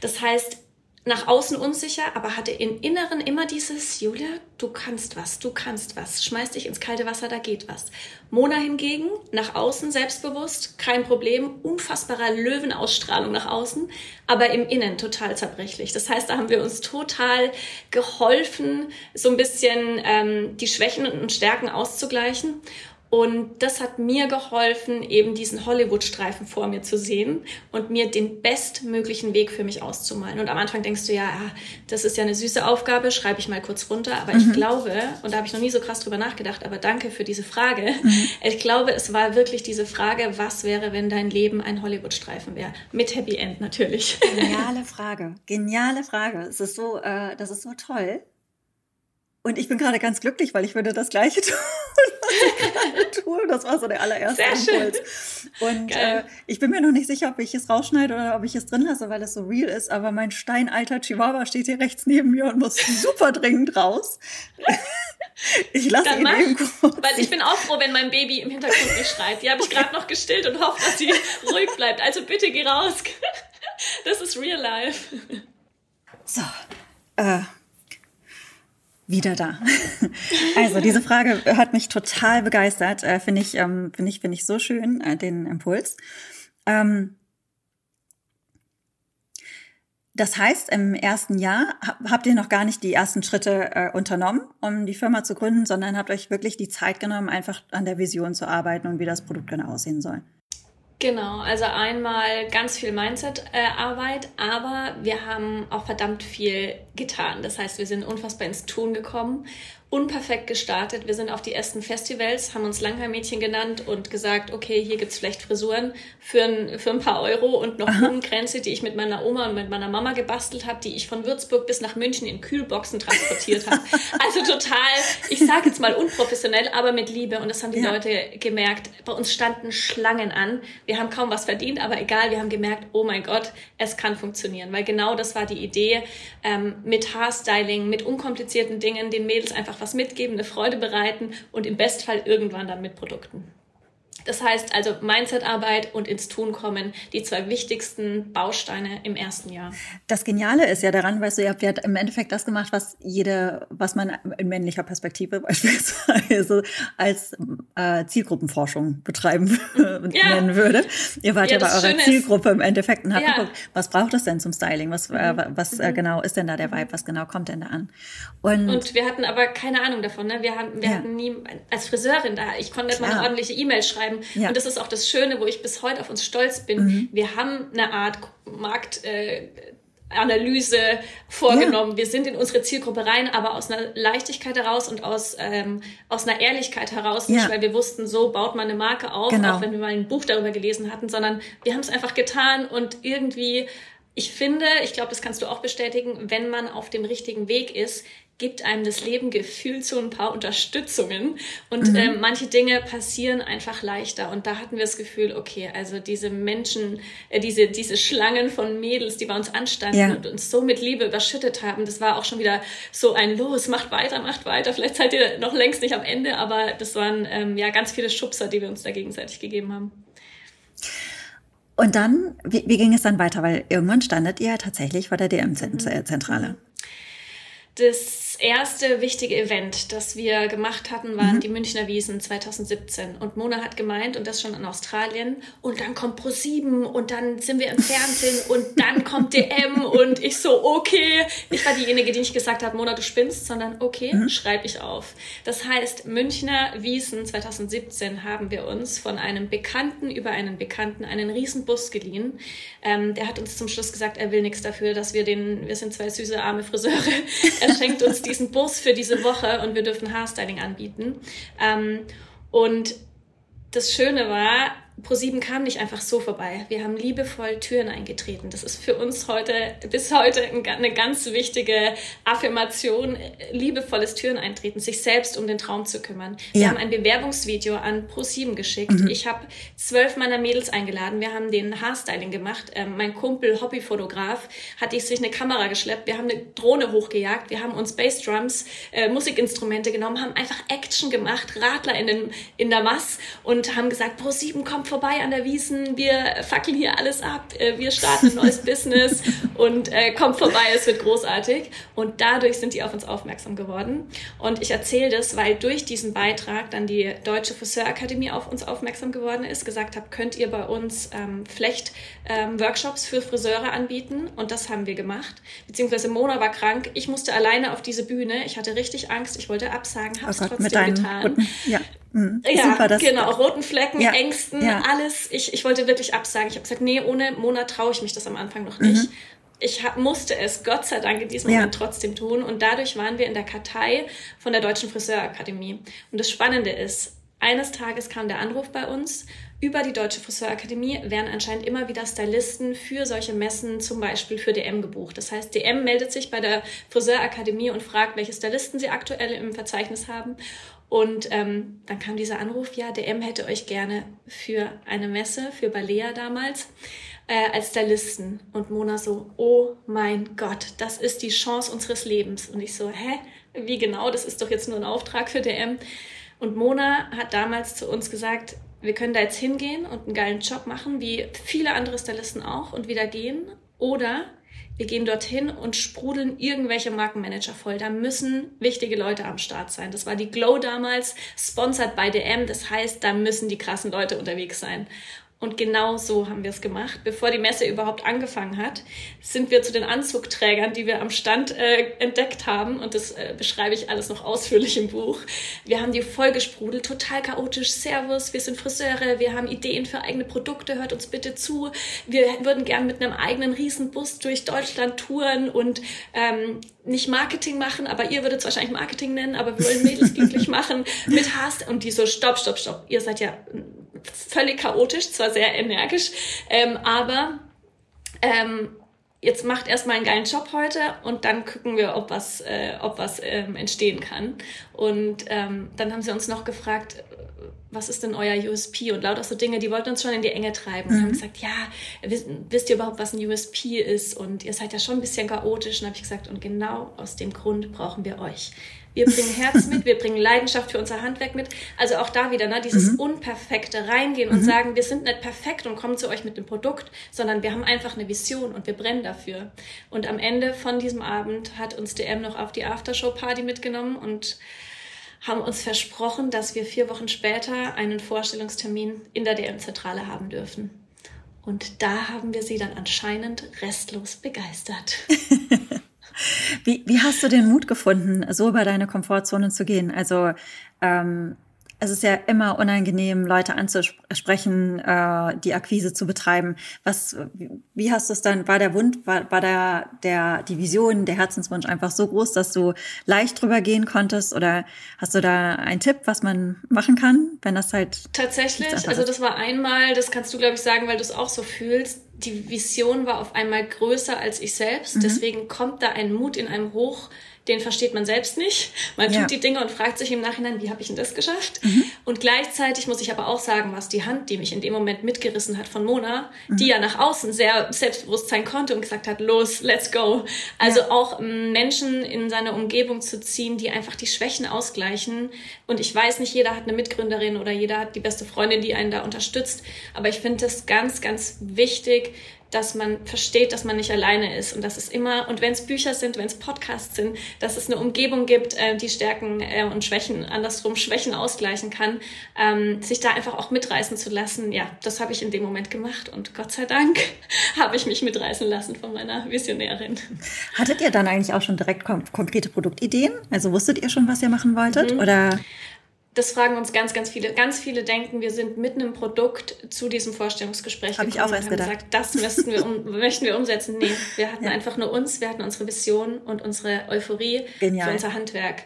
Das heißt, nach außen unsicher, aber hatte im Inneren immer dieses, Julia, du kannst was, du kannst was, schmeiß dich ins kalte Wasser, da geht was. Mona hingegen, nach außen selbstbewusst, kein Problem, unfassbarer Löwenausstrahlung nach außen, aber im Innen total zerbrechlich. Das heißt, da haben wir uns total geholfen, so ein bisschen ähm, die Schwächen und Stärken auszugleichen. Und das hat mir geholfen, eben diesen Hollywood-Streifen vor mir zu sehen und mir den bestmöglichen Weg für mich auszumalen. Und am Anfang denkst du, ja, das ist ja eine süße Aufgabe, schreibe ich mal kurz runter. Aber mhm. ich glaube, und da habe ich noch nie so krass drüber nachgedacht, aber danke für diese Frage. Mhm. Ich glaube, es war wirklich diese Frage, was wäre, wenn dein Leben ein Hollywood-Streifen wäre? Mit Happy End natürlich. Geniale Frage. Geniale Frage. Es ist so, äh, das ist so toll. Und ich bin gerade ganz glücklich, weil ich würde das Gleiche <laughs> tun, was ich gerade tue. Das war so der allererste Sehr Impuls. Schön. Und äh, ich bin mir noch nicht sicher, ob ich es rausschneide oder ob ich es drin lasse, weil es so real ist. Aber mein steinalter Chihuahua steht hier rechts neben mir und muss super dringend raus. <laughs> Ich lasse ihn mach, eben kurz. Weil ich bin auch froh, wenn mein Baby im Hintergrund nicht schreit. Die habe ich gerade noch gestillt und hoffe, dass sie ruhig bleibt. Also bitte geh raus. <laughs> Das ist real life. So. Äh, wieder da. <laughs> Also diese Frage hat mich total begeistert. Äh, finde ich, ähm, finde ich, finde ich so schön äh, den Impuls. Ähm, das heißt, im ersten Jahr habt ihr noch gar nicht die ersten Schritte äh, unternommen, um die Firma zu gründen, sondern habt euch wirklich die Zeit genommen, einfach an der Vision zu arbeiten und wie das Produkt genau aussehen soll. Genau, also einmal ganz viel Mindset-Arbeit, aber wir haben auch verdammt viel getan. Das heißt, wir sind unfassbar ins Tun gekommen unperfekt gestartet. Wir sind auf die ersten Festivals, haben uns Langhaar-Mädchen genannt und gesagt, okay, hier gibt's vielleicht Frisuren für ein, für ein paar Euro und noch Blumenkränze, die ich mit meiner Oma und mit meiner Mama gebastelt habe, die ich von Würzburg bis nach München in Kühlboxen transportiert habe. <laughs> Also total, ich sage jetzt mal unprofessionell, aber mit Liebe. Und das haben die ja. Leute gemerkt. Bei uns standen Schlangen an. Wir haben kaum was verdient, aber egal, wir haben gemerkt, oh mein Gott, es kann funktionieren. Weil genau das war die Idee, ähm, mit Haarstyling, mit unkomplizierten Dingen, den Mädels einfach was mitgeben, eine Freude bereiten und im Bestfall irgendwann dann mit Produkten. Das heißt also Mindset-Arbeit und ins Tun kommen, die zwei wichtigsten Bausteine im ersten Jahr. Das Geniale ist ja daran, weißt du, ihr habt ja im Endeffekt das gemacht, was jede, was man in männlicher Perspektive <laughs> beispielsweise als äh, Zielgruppenforschung betreiben <laughs> ja. nennen würde. Ihr wart ja, ja bei eurer Zielgruppe im Endeffekt und habt ja. geguckt, was braucht es denn zum Styling? Was, äh, mhm. äh, was äh, genau ist denn da der Vibe? Was genau kommt denn da an? Und, und wir hatten aber keine Ahnung davon. Ne? Wir, haben, wir hatten nie, als Friseurin da, ich konnte nicht mal eine ordentliche E-Mail schreiben bleiben. Ja. Und das ist auch das Schöne, wo ich bis heute auf uns stolz bin. Mhm. Wir haben eine Art Markt. Äh, Analyse vorgenommen. Ja. Wir sind in unsere Zielgruppe rein, aber aus einer Leichtigkeit heraus und aus, ähm, aus einer Ehrlichkeit heraus, nicht ja. weil wir wussten, so baut man eine Marke auf, genau. auch wenn wir mal ein Buch darüber gelesen hatten, sondern wir haben es einfach getan und irgendwie, ich finde, ich glaube, das kannst du auch bestätigen, wenn man auf dem richtigen Weg ist, gibt einem das Leben gefühlt so ein paar Unterstützungen und mhm. äh, manche Dinge passieren einfach leichter. Und da hatten wir das Gefühl, okay, also diese Menschen, äh, diese, diese Schlangen von Mädels, die bei uns anstanden ja. und uns so mit Liebe überschüttet haben, das war auch schon wieder so ein Los, macht weiter, macht weiter. Vielleicht seid ihr noch längst nicht am Ende, aber das waren ähm, ja ganz viele Schubser, die wir uns da gegenseitig gegeben haben. Und dann, wie, wie ging es dann weiter? Weil irgendwann standet ihr tatsächlich vor der DM-Zentrale. Mhm. Das erste wichtige Event, das wir gemacht hatten, waren mhm. die Münchner Wiesen 2017. Und Mona hat gemeint, und das schon in Australien, und dann kommt Pro7 und dann sind wir im Fernsehen und dann kommt DM <laughs> und ich so, okay. Ich war diejenige, die nicht gesagt hat, Mona, du spinnst, sondern okay, mhm. schreibe ich auf. Das heißt, Münchner Wiesen 2017 haben wir uns von einem Bekannten über einen Bekannten einen Riesenbus geliehen. Ähm, der hat uns zum Schluss gesagt, er will nichts dafür, dass wir den, wir sind zwei süße arme Friseure. <laughs> Er schenkt uns diesen Bus für diese Woche und wir dürfen Haarstyling anbieten. Ähm, und das Schöne war, ProSieben kam nicht einfach so vorbei. Wir haben liebevoll Türen eingetreten. Das ist für uns heute, bis heute eine ganz wichtige Affirmation, liebevolles Türen eintreten, sich selbst um den Traum zu kümmern. Wir ja. haben ein Bewerbungsvideo an ProSieben geschickt. Mhm. Ich habe zwölf meiner Mädels eingeladen. Wir haben den Haarstyling gemacht. Ähm, mein Kumpel, Hobbyfotograf, hat sich eine Kamera geschleppt. Wir haben eine Drohne hochgejagt. Wir haben uns Bassdrums, äh, Musikinstrumente genommen, haben einfach Action gemacht, Radler in, den, in der Mass und haben gesagt, ProSieben kommt vorbei an der Wiesen, wir fackeln hier alles ab, äh, wir starten ein neues <laughs> Business und äh, kommt vorbei, es wird großartig. Und dadurch sind die auf uns aufmerksam geworden. Und ich erzähle das, weil durch diesen Beitrag dann die Deutsche Friseurakademie auf uns aufmerksam geworden ist, gesagt habe, könnt ihr bei uns ähm, Flecht-Workshops ähm, für Friseure anbieten? Und das haben wir gemacht. Beziehungsweise Mona war krank, ich musste alleine auf diese Bühne, ich hatte richtig Angst, ich wollte absagen, habe es oh trotzdem getan. Ja. Mhm. Ja, Super, das genau, roten Flecken, ja, Ängsten, ja. alles. Ich, ich wollte wirklich absagen. Ich habe gesagt, nee, ohne Mona traue ich mich das am Anfang noch nicht. Mhm. Ich hab, musste es Gott sei Dank in diesem ja. Moment trotzdem tun. Und dadurch waren wir in der Kartei von der Deutschen Friseurakademie. Und das Spannende ist, eines Tages kam der Anruf bei uns, über die Deutsche Friseurakademie werden anscheinend immer wieder Stylisten für solche Messen, zum Beispiel für DM gebucht. Das heißt, DM meldet sich bei der Friseurakademie und fragt, welche Stylisten sie aktuell im Verzeichnis haben. Und ähm, dann kam dieser Anruf, ja, DM hätte euch gerne für eine Messe, für Balea damals, äh, als Stylisten. Und Mona so, oh mein Gott, das ist die Chance unseres Lebens. Und ich so, hä? Wie genau? Das ist doch jetzt nur ein Auftrag für DM. Und Mona hat damals zu uns gesagt, wir können da jetzt hingehen und einen geilen Job machen, wie viele andere Stylisten auch, und wieder gehen. Oder wir gehen dorthin und sprudeln irgendwelche Markenmanager voll. Da müssen wichtige Leute am Start sein. Das war die Glow damals, sponsored by DM. Das heißt, da müssen die krassen Leute unterwegs sein. Und genau so haben wir es gemacht. Bevor die Messe überhaupt angefangen hat, sind wir zu den Anzugträgern, die wir am Stand äh, entdeckt haben. Und das äh, beschreibe ich alles noch ausführlich im Buch. Wir haben die vollgesprudelt, total chaotisch. Servus, wir sind Friseure, wir haben Ideen für eigene Produkte, hört uns bitte zu. Wir würden gern mit einem eigenen Riesenbus durch Deutschland touren und ähm, nicht Marketing machen, aber ihr würdet es wahrscheinlich Marketing nennen, aber wir wollen Mädels glücklich <laughs> machen mit Hast und die so, stopp, stopp, stopp. Ihr seid ja völlig chaotisch, zwar sehr energisch, ähm, aber ähm, jetzt macht erstmal einen geilen Job heute und dann gucken wir, ob was, äh, ob was ähm, entstehen kann. Und ähm, dann haben sie uns noch gefragt, was ist denn euer USP? Und lauter so Dinge, die wollten uns schon in die Enge treiben mhm. und haben gesagt, ja, wisst, wisst, ihr überhaupt, was ein USP ist? Und ihr seid ja schon ein bisschen chaotisch. Und habe ich gesagt, und genau aus dem Grund brauchen wir euch. Wir bringen Herz mit, wir bringen Leidenschaft für unser Handwerk mit. Also auch da wieder, ne, dieses mhm. Unperfekte reingehen und mhm. sagen, wir sind nicht perfekt und kommen zu euch mit dem Produkt, sondern wir haben einfach eine Vision und wir brennen dafür. Und am Ende von diesem Abend hat uns DM noch auf die Aftershow-Party mitgenommen und haben uns versprochen, dass wir vier Wochen später einen Vorstellungstermin in der DM-Zentrale haben dürfen. Und da haben wir sie dann anscheinend restlos begeistert. <laughs> Wie, wie hast du den Mut gefunden, so über deine Komfortzone zu gehen? Also ähm, es ist ja immer unangenehm, Leute anzusprechen, äh, die Akquise zu betreiben. Was, wie hast du es dann? War der Wunsch, war, war der, der, die Vision, der Herzenswunsch einfach so groß, dass du leicht drüber gehen konntest? Oder hast du da einen Tipp, was man machen kann, wenn das halt tatsächlich? Also das war einmal, das kannst du glaube ich sagen, weil du es auch so fühlst. Die Vision war auf einmal größer als ich selbst. Mhm. Deswegen kommt da ein Mut in einem hoch den versteht man selbst nicht. Man tut die Dinge und fragt sich im Nachhinein, wie habe ich denn das geschafft? Mhm. Und gleichzeitig muss ich aber auch sagen, was die Hand, die mich in dem Moment mitgerissen hat von Mona, mhm. die ja nach außen sehr selbstbewusst sein konnte und gesagt hat, los, let's go. Also ja. auch ähm, Menschen in seine Umgebung zu ziehen, die einfach die Schwächen ausgleichen. Und ich weiß nicht, jeder hat eine Mitgründerin oder jeder hat die beste Freundin, die einen da unterstützt. Aber ich finde es ganz, ganz wichtig, dass man versteht, dass man nicht alleine ist und dass es immer, und wenn es Bücher sind, wenn es Podcasts sind, dass es eine Umgebung gibt, äh, die Stärken äh, und Schwächen, andersrum Schwächen ausgleichen kann, ähm, sich da einfach auch mitreißen zu lassen. Ja, das habe ich in dem Moment gemacht und Gott sei Dank <laughs> habe ich mich mitreißen lassen von meiner Visionärin. Hattet ihr dann eigentlich auch schon direkt konkrete Produktideen? Also wusstet ihr schon, was ihr machen wolltet? Mhm. Oder? Das fragen uns ganz, ganz viele. Ganz viele denken, wir sind mitten im Produkt zu diesem Vorstellungsgespräch Hab ich auch erst gedacht. gesagt, das müssten wir um, <laughs> möchten wir umsetzen. Nee, wir hatten ja. einfach nur uns, wir hatten unsere Vision und unsere Euphorie Genial. für unser Handwerk.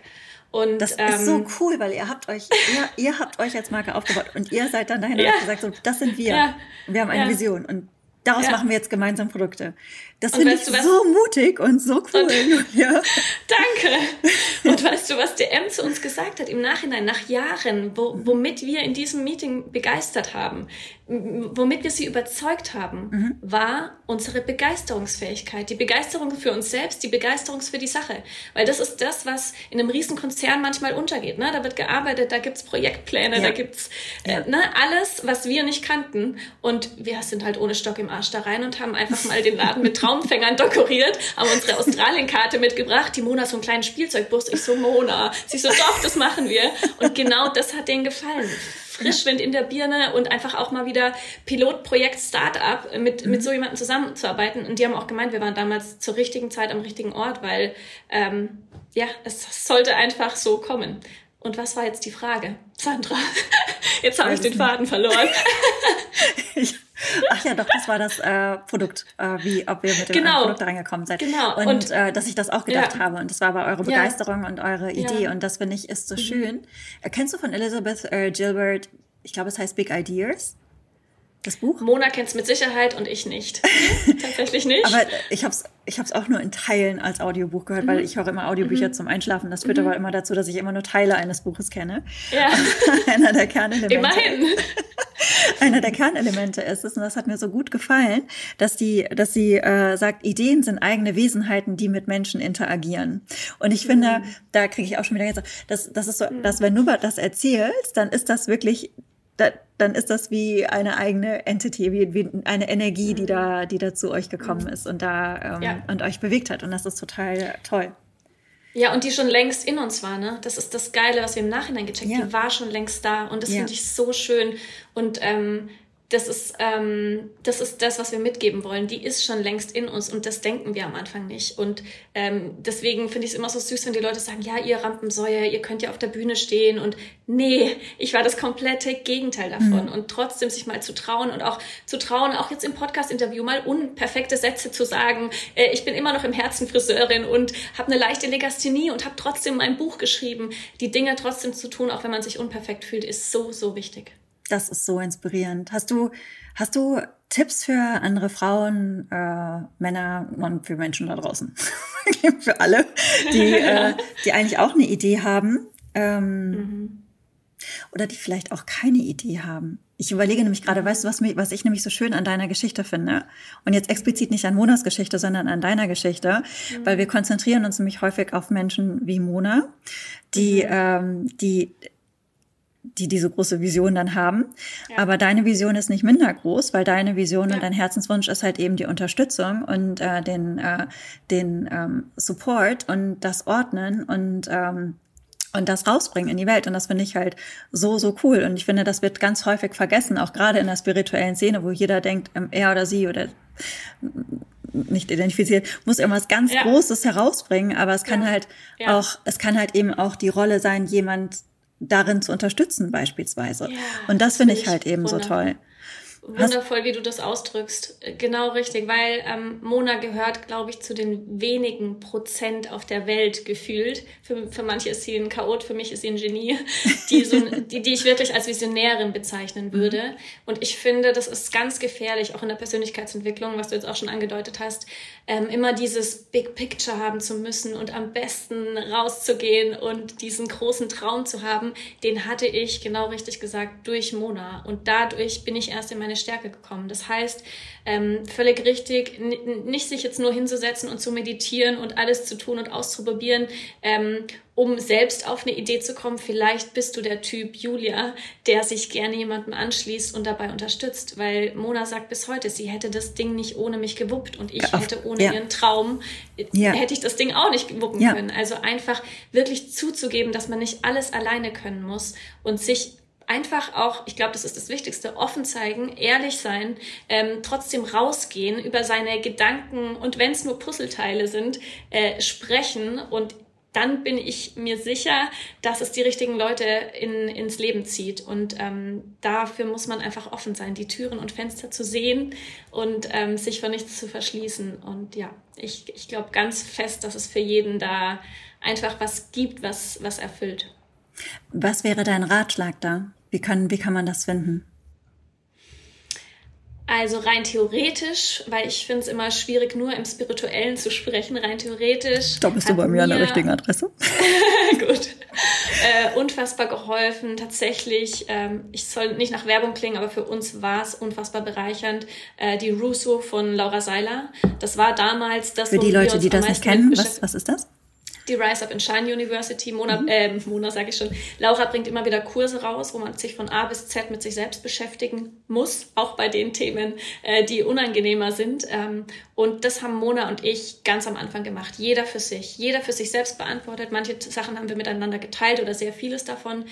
Und, das ähm, ist so cool, weil ihr habt euch, ihr, ihr habt euch als Marke aufgebaut und ihr seid dann dahin ja. und gesagt, so, das sind wir. Ja. Wir haben eine. Vision und daraus machen wir jetzt gemeinsam Produkte. Das finde ich so mutig und so cool. Und, ja. <laughs> Danke. Und weißt du, was der M zu uns gesagt hat im Nachhinein, nach Jahren, wo, womit wir in diesem Meeting begeistert haben, womit wir sie überzeugt haben, mhm. war unsere Begeisterungsfähigkeit. Die Begeisterung für uns selbst, die Begeisterung für die Sache. Weil das ist das, was in einem riesen Konzern manchmal untergeht. Ne? Da wird gearbeitet, da gibt's Projektpläne, ja. da gibt's äh, ja. ne, alles, was wir nicht kannten. Und wir sind halt ohne Stock im Arsch da rein und haben einfach mal den Laden mit Traumfängern dekoriert, haben unsere Australienkarte mitgebracht, die Mona so einen kleinen Spielzeugbus. Ich so, Mona. Sie so, doch, das machen wir. Und genau das hat denen gefallen. Frischwind in der Birne und einfach auch mal wieder Pilotprojekt Startup mit, mhm. mit so jemandem zusammenzuarbeiten. Und die haben auch gemeint, wir waren damals zur richtigen Zeit am richtigen Ort, weil ähm, ja, es sollte einfach so kommen. Und was war jetzt die Frage? Sandra, <laughs> jetzt habe ich den Faden verloren. ich, <laughs> <laughs> ach ja, doch, das war das äh, Produkt, äh, wie ob ihr mit dem genau. Produkt reingekommen seid. Genau. Und, und äh, dass ich das auch gedacht ja. habe. Und das war aber eure Begeisterung ja. und eure Idee. Ja. Und das finde ich ist so mhm. schön. Kennst du von Elizabeth äh, Gilbert, ich glaube, es heißt Big Ideas? Das Buch? Mona kennt es mit Sicherheit und ich nicht. <laughs> Tatsächlich nicht. Aber ich habe es ich hab's auch nur in Teilen als Audiobuch gehört, mhm. weil ich höre immer Audiobücher mhm. zum Einschlafen. Das führt mhm. aber immer dazu, dass ich immer nur Teile eines Buches kenne. Ja. <laughs> Einer der Kernelemente. Immerhin. <laughs> <laughs> Einer der Kernelemente ist es, und das hat mir so gut gefallen, dass die, dass sie äh, sagt, Ideen sind eigene Wesenheiten, die mit Menschen interagieren. Und ich finde, mhm. da kriege ich auch schon wieder jetzt, das, das ist so, mhm. dass wenn du das erzählst, dann ist das wirklich da, dann ist das wie eine eigene Entity, wie, wie eine Energie, die da, die da zu euch gekommen ist und da ähm, ja. und euch bewegt hat. Und das ist total toll. Ja, und die schon längst in uns war, ne? Das ist das Geile, was wir im Nachhinein gecheckt haben. Ja. Die war schon längst da und das ja. finde ich so schön. Und ähm, das ist, ähm, das ist das, was wir mitgeben wollen. Die ist schon längst in uns und das denken wir am Anfang nicht. Und ähm, deswegen finde ich es immer so süß, wenn die Leute sagen, ja, ihr Rampensäue, ihr könnt ja auf der Bühne stehen. Und nee, ich war das komplette Gegenteil davon. Mhm. Und trotzdem sich mal zu trauen und auch zu trauen, auch jetzt im Podcast-Interview mal unperfekte Sätze zu sagen. Äh, ich bin immer noch im Herzen Friseurin und habe eine leichte Legasthenie und habe trotzdem mein Buch geschrieben. Die Dinge trotzdem zu tun, auch wenn man sich unperfekt fühlt, ist so, so wichtig. Das ist so inspirierend. Hast du, hast du Tipps für andere Frauen, äh, Männer und für Menschen da draußen? <laughs> für alle, die, <laughs> äh, die eigentlich auch eine Idee haben ähm, mhm. oder die vielleicht auch keine Idee haben. Ich überlege nämlich gerade, weißt du, was, mich, was ich nämlich so schön an deiner Geschichte finde? Und jetzt explizit nicht an Monas Geschichte, sondern an deiner Geschichte, mhm. weil wir konzentrieren uns nämlich häufig auf Menschen wie Mona, die, mhm. ähm, die die diese große Vision dann haben. Ja. Aber deine Vision ist nicht minder groß, weil deine Vision ja. und dein Herzenswunsch ist halt eben die Unterstützung und äh, den, äh, den ähm, Support und das Ordnen und ähm, und das rausbringen in die Welt. Und das finde ich halt so, so cool. Und ich finde, das wird ganz häufig vergessen, auch gerade in der spirituellen Szene, wo jeder denkt, ähm, er oder sie oder nicht identifiziert, muss irgendwas ganz ja. Großes herausbringen, aber es kann ja. halt ja. auch, es kann halt eben auch die Rolle sein, jemand darin zu unterstützen beispielsweise. Ja, und das, das finde ich halt eben wunderbar. so toll. Wundervoll, wie du das ausdrückst. Genau richtig, weil ähm, Mona gehört, glaube ich, zu den wenigen Prozent auf der Welt gefühlt. Für, für manche ist sie ein Chaot, für mich ist sie ein Genie, <laughs> die, so, die, die ich wirklich als Visionärin bezeichnen mhm. würde. Mhm. Und ich finde, das ist ganz gefährlich, auch in der Persönlichkeitsentwicklung, was du jetzt auch schon angedeutet hast, ähm, immer dieses Big Picture haben zu müssen und am besten rauszugehen und diesen großen Traum zu haben, den hatte ich, genau richtig gesagt, durch Mona. Und dadurch bin ich erst in meine Stärke gekommen. Das heißt, ähm, völlig richtig, nicht sich jetzt nur hinzusetzen und zu meditieren und alles zu tun und auszuprobieren, ähm, um selbst auf eine Idee zu kommen. Vielleicht bist du der Typ Julia, der sich gerne jemandem anschließt und dabei unterstützt, weil Mona sagt bis heute, sie hätte das Ding nicht ohne mich gewuppt und ich ja, hätte ohne ja. ihren Traum, ja. hätte ich das Ding auch nicht wuppen können. Also einfach wirklich zuzugeben, dass man nicht alles alleine können muss und sich einfach auch, ich glaube, das ist das Wichtigste, offen zeigen, ehrlich sein, ähm, trotzdem rausgehen, über seine Gedanken und wenn es nur Puzzleteile sind, äh, sprechen und dann bin ich mir sicher, dass es die richtigen Leute in, ins Leben zieht. Und ähm, dafür muss man einfach offen sein, die Türen und Fenster zu sehen und ähm, sich vor nichts zu verschließen. Und ja, ich, ich glaube ganz fest, dass es für jeden da einfach was gibt, was, was erfüllt. Was wäre dein Ratschlag da? Wie kann, wie kann man das finden? Also rein theoretisch, weil ich finde es immer schwierig, nur im Spirituellen zu sprechen, rein theoretisch. Da bist du bei mir an der richtigen Adresse. <laughs> <laughs> Gut. Äh, unfassbar geholfen. Tatsächlich, ähm, ich soll nicht nach Werbung klingen, aber für uns war es unfassbar bereichernd. Äh, die Russo von Laura Seiler. Das war damals das. Für die Leute, die das nicht kennen, was, was ist das? Die Rise Up in Shine University. Mona, mhm. äh, Mona sage ich schon. Laura bringt immer wieder Kurse raus, wo man sich von A bis Z mit sich selbst beschäftigen muss, auch bei den Themen, äh, die unangenehmer sind. Ähm, und das haben Mona und ich ganz am Anfang gemacht. Jeder für sich, jeder für sich selbst beantwortet. Manche Sachen haben wir miteinander geteilt oder sehr vieles davon.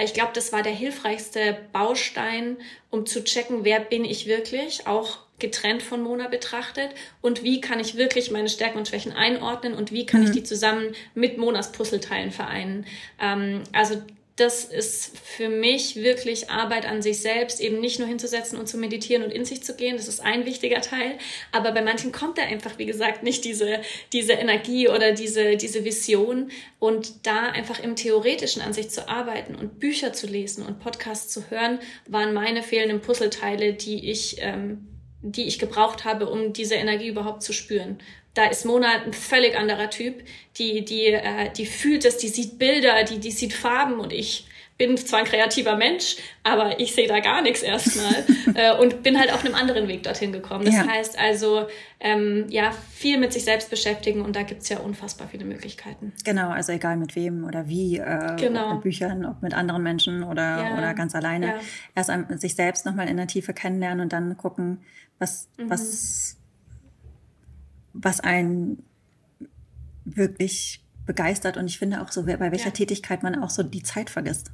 Ich glaube, das war der hilfreichste Baustein, um zu checken, wer bin ich wirklich, auch getrennt von Mona betrachtet und wie kann ich wirklich meine Stärken und Schwächen einordnen und wie kann mhm. ich die zusammen mit Monas Puzzleteilen vereinen. Ähm, also das ist für mich wirklich Arbeit an sich selbst, eben nicht nur hinzusetzen und zu meditieren und in sich zu gehen. Das ist ein wichtiger Teil. Aber bei manchen kommt da einfach, wie gesagt, nicht diese, diese Energie oder diese, diese Vision. Und da einfach im Theoretischen an sich zu arbeiten und Bücher zu lesen und Podcasts zu hören, waren meine fehlenden Puzzleteile, die ich ähm, die ich gebraucht habe, um diese Energie überhaupt zu spüren. Da ist Mona ein völlig anderer Typ. Die, die, äh, die fühlt es, die sieht Bilder, die, die sieht Farben und ich bin zwar ein kreativer Mensch, aber ich sehe da gar nichts erstmal <laughs> äh, und bin halt auf einem anderen Weg dorthin gekommen. Das ja. heißt also, ähm, ja, viel mit sich selbst beschäftigen und da gibt's ja unfassbar viele Möglichkeiten. Genau, also egal mit wem oder wie, äh, genau. ob mit Büchern, ob mit anderen Menschen oder, ja. oder ganz alleine. Ja. Erst an, sich selbst nochmal in der Tiefe kennenlernen und dann gucken, was, mhm. was, was einen wirklich begeistert und ich finde auch so, bei welcher ja. Tätigkeit man auch so die Zeit vergisst.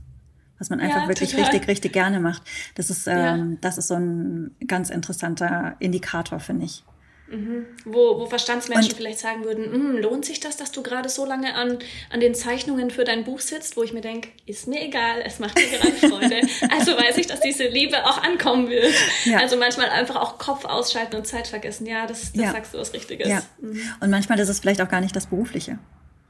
Was man einfach ja, wirklich total. richtig, richtig gerne macht. Das ist, ähm, das ist so ein ganz interessanter Indikator, finde ich. Mhm. Wo, wo Verstandsmenschen und, vielleicht sagen würden, hm, lohnt sich das, dass du gerade so lange an, an den Zeichnungen für dein Buch sitzt, wo ich mir denke, ist mir egal, es macht mir gerade Freude. <laughs> also weiß ich, dass diese Liebe auch ankommen wird. Ja. Also manchmal einfach auch Kopf ausschalten und Zeit vergessen. Ja, das, das ja. sagst du was Richtiges. Ja. Mhm. Und manchmal ist es vielleicht auch gar nicht das Berufliche.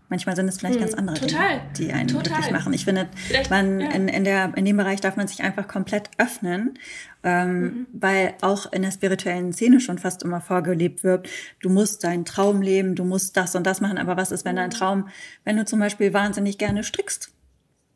Manchmal sind es vielleicht hm, ganz andere total, Dinge, die einen total. glücklich machen. Ich finde, man ja. in, in, der, in dem Bereich darf man sich einfach komplett öffnen, ähm, mhm. weil auch in der spirituellen Szene schon fast immer vorgelebt wird, du musst deinen Traum leben, du musst das und das machen. Aber was ist, wenn dein mhm. Traum, wenn du zum Beispiel wahnsinnig gerne strickst?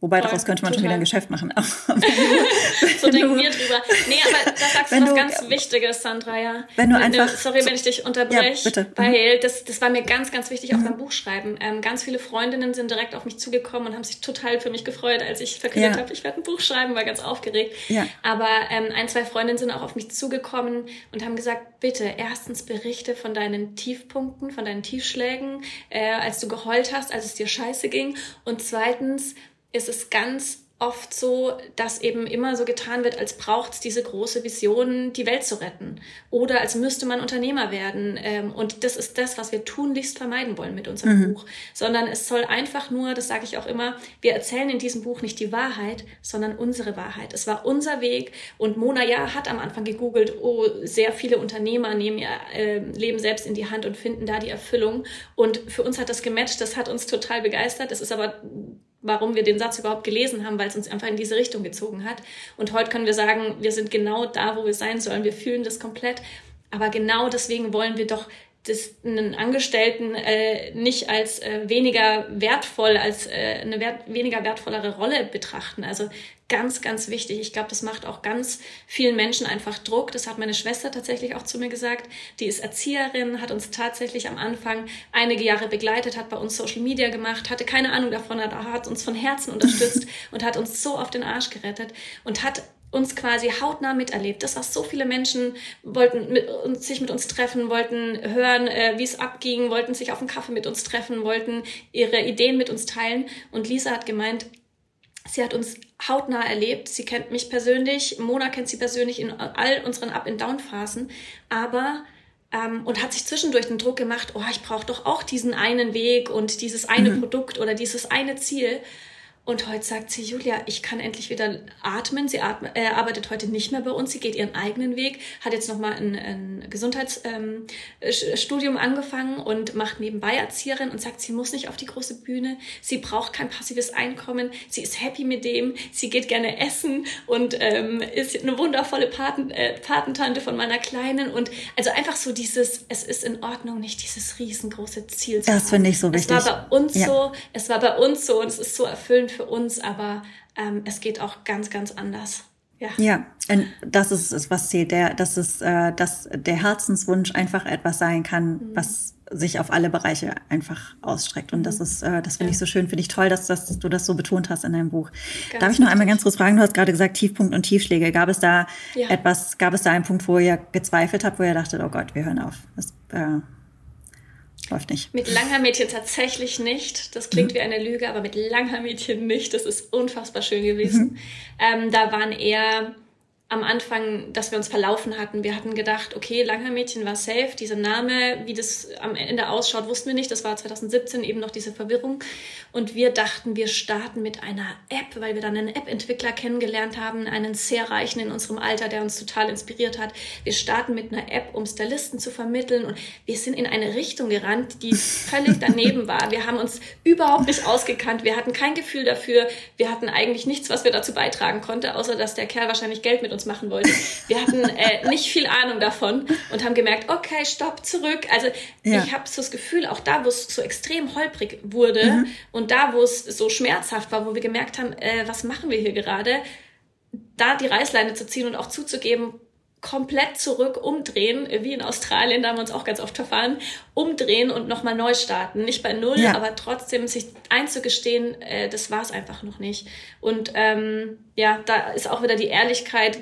Wobei Voll, daraus könnte man total. schon wieder ein Geschäft machen. <laughs> so denken wir drüber. Nee, aber da sagst du was du, ganz Wichtiges, Sandra, ja. Wenn du einfach. Sorry, wenn ich dich unterbreche. Ja, bitte. Weil das, das war mir ganz, ganz wichtig auch mhm. beim Buchschreiben. Ähm, ganz viele Freundinnen sind direkt auf mich zugekommen und haben sich total für mich gefreut, als ich verkündet ja. habe, ich werde ein Buch schreiben, war ganz aufgeregt. Ja. Aber ähm, ein, zwei Freundinnen sind auch auf mich zugekommen und haben gesagt, bitte, erstens berichte von deinen Tiefpunkten, von deinen Tiefschlägen, äh, als du geheult hast, als es dir scheiße ging. Und zweitens, ist es ganz oft so, dass eben immer so getan wird, als braucht es diese große Vision, die Welt zu retten. Oder als müsste man Unternehmer werden. Ähm, und das ist das, was wir tunlichst vermeiden wollen mit unserem mhm. Buch. Sondern es soll einfach nur, das sage ich auch immer, wir erzählen in diesem Buch nicht die Wahrheit, sondern unsere Wahrheit. Es war unser Weg. Und Mona ja hat am Anfang gegoogelt, oh, sehr viele Unternehmer nehmen ihr äh, Leben selbst in die Hand und finden da die Erfüllung. Und für uns hat das gematcht, das hat uns total begeistert. Es ist aber warum wir den Satz überhaupt gelesen haben, weil es uns einfach in diese Richtung gezogen hat. Und heute können wir sagen, wir sind genau da, wo wir sein sollen. Wir fühlen das komplett. Aber genau deswegen wollen wir doch das, einen Angestellten äh, nicht als äh, weniger wertvoll, als äh, eine wert, weniger wertvollere Rolle betrachten. Also ganz, ganz wichtig. Ich glaube, das macht auch ganz vielen Menschen einfach Druck. Das hat meine Schwester tatsächlich auch zu mir gesagt. Die ist Erzieherin, hat uns tatsächlich am Anfang einige Jahre begleitet, hat bei uns Social Media gemacht, hatte keine Ahnung davon, hat, hat uns von Herzen unterstützt <laughs> und hat uns so auf den Arsch gerettet und hat uns quasi hautnah miterlebt. Das, was so viele Menschen wollten mit uns, sich mit uns treffen, wollten hören, äh, wie es abging, wollten sich auf einen Kaffee mit uns treffen, wollten ihre Ideen mit uns teilen. Und Lisa hat gemeint, sie hat uns hautnah erlebt. Sie kennt mich persönlich, Mona kennt sie persönlich in all unseren Up-and-Down-Phasen, aber ähm, und hat sich zwischendurch den Druck gemacht, oh, ich brauche doch auch diesen einen Weg und dieses eine mhm. Produkt oder dieses eine Ziel. Und heute sagt sie, Julia, ich kann endlich wieder atmen. Sie atmet, äh, arbeitet heute nicht mehr bei uns. Sie geht ihren eigenen Weg, hat jetzt nochmal ein, ein Gesundheitsstudium ähm, angefangen und macht nebenbei Erzieherin und sagt, sie muss nicht auf die große Bühne. Sie braucht kein passives Einkommen. Sie ist happy mit dem. Sie geht gerne essen und ähm, ist eine wundervolle Paten, äh, Patentante von meiner Kleinen. Und also einfach so dieses, es ist in Ordnung, nicht dieses riesengroße Ziel zu haben. Das finde ich so wichtig. Es war bei uns ja. so, es war bei uns so und es ist so erfüllend für uns, aber ähm, es geht auch ganz, ganz anders. Ja. ja, und das ist es, was zählt. Der, das ist, äh, dass der Herzenswunsch einfach etwas sein kann, mhm. was sich auf alle Bereiche einfach ausstreckt. Und mhm. das ist, äh, das finde ich so schön, finde ich toll, dass, dass du das so betont hast in deinem Buch. Ganz Darf ich noch einmal ganz kurz fragen? Du hast gerade gesagt Tiefpunkt und Tiefschläge. Gab es da ja. etwas, gab es da einen Punkt, wo ihr gezweifelt habt, wo ihr dachtet, oh Gott, wir hören auf? Das, äh, läuft nicht. Mit Langhaar-Mädchen tatsächlich nicht. Das klingt mhm. wie eine Lüge, aber mit Langhaar-Mädchen nicht. Das ist unfassbar schön gewesen. Mhm. Ähm, da waren eher am Anfang, dass wir uns verlaufen hatten. Wir hatten gedacht, okay, Langhaar-Mädchen war safe. Dieser Name, wie das am Ende ausschaut, wussten wir nicht. Das war 2017 eben noch diese Verwirrung. Und wir dachten, wir starten mit einer App, weil wir dann einen App-Entwickler kennengelernt haben, einen sehr reichen in unserem Alter, der uns total inspiriert hat. Wir starten mit einer App, um Stylisten zu vermitteln. Und wir sind in eine Richtung gerannt, die <laughs> völlig daneben war. Wir haben uns überhaupt nicht ausgekannt. Wir hatten kein Gefühl dafür. Wir hatten eigentlich nichts, was wir dazu beitragen konnten, außer dass der Kerl wahrscheinlich Geld mit uns machen wollte. Wir hatten <laughs> äh, nicht viel Ahnung davon und haben gemerkt, okay, stopp, zurück. Also ja. ich habe so das Gefühl, auch da, wo es so extrem holprig wurde mhm. und da, wo es so schmerzhaft war, wo wir gemerkt haben, äh, was machen wir hier gerade, da die Reißleine zu ziehen und auch zuzugeben, komplett zurück, umdrehen, wie in Australien, da haben wir uns auch ganz oft verfahren, umdrehen und nochmal neu starten. Nicht bei Null, ja. aber trotzdem sich einzugestehen, äh, das war es einfach noch nicht. Und ähm, ja, da ist auch wieder die Ehrlichkeit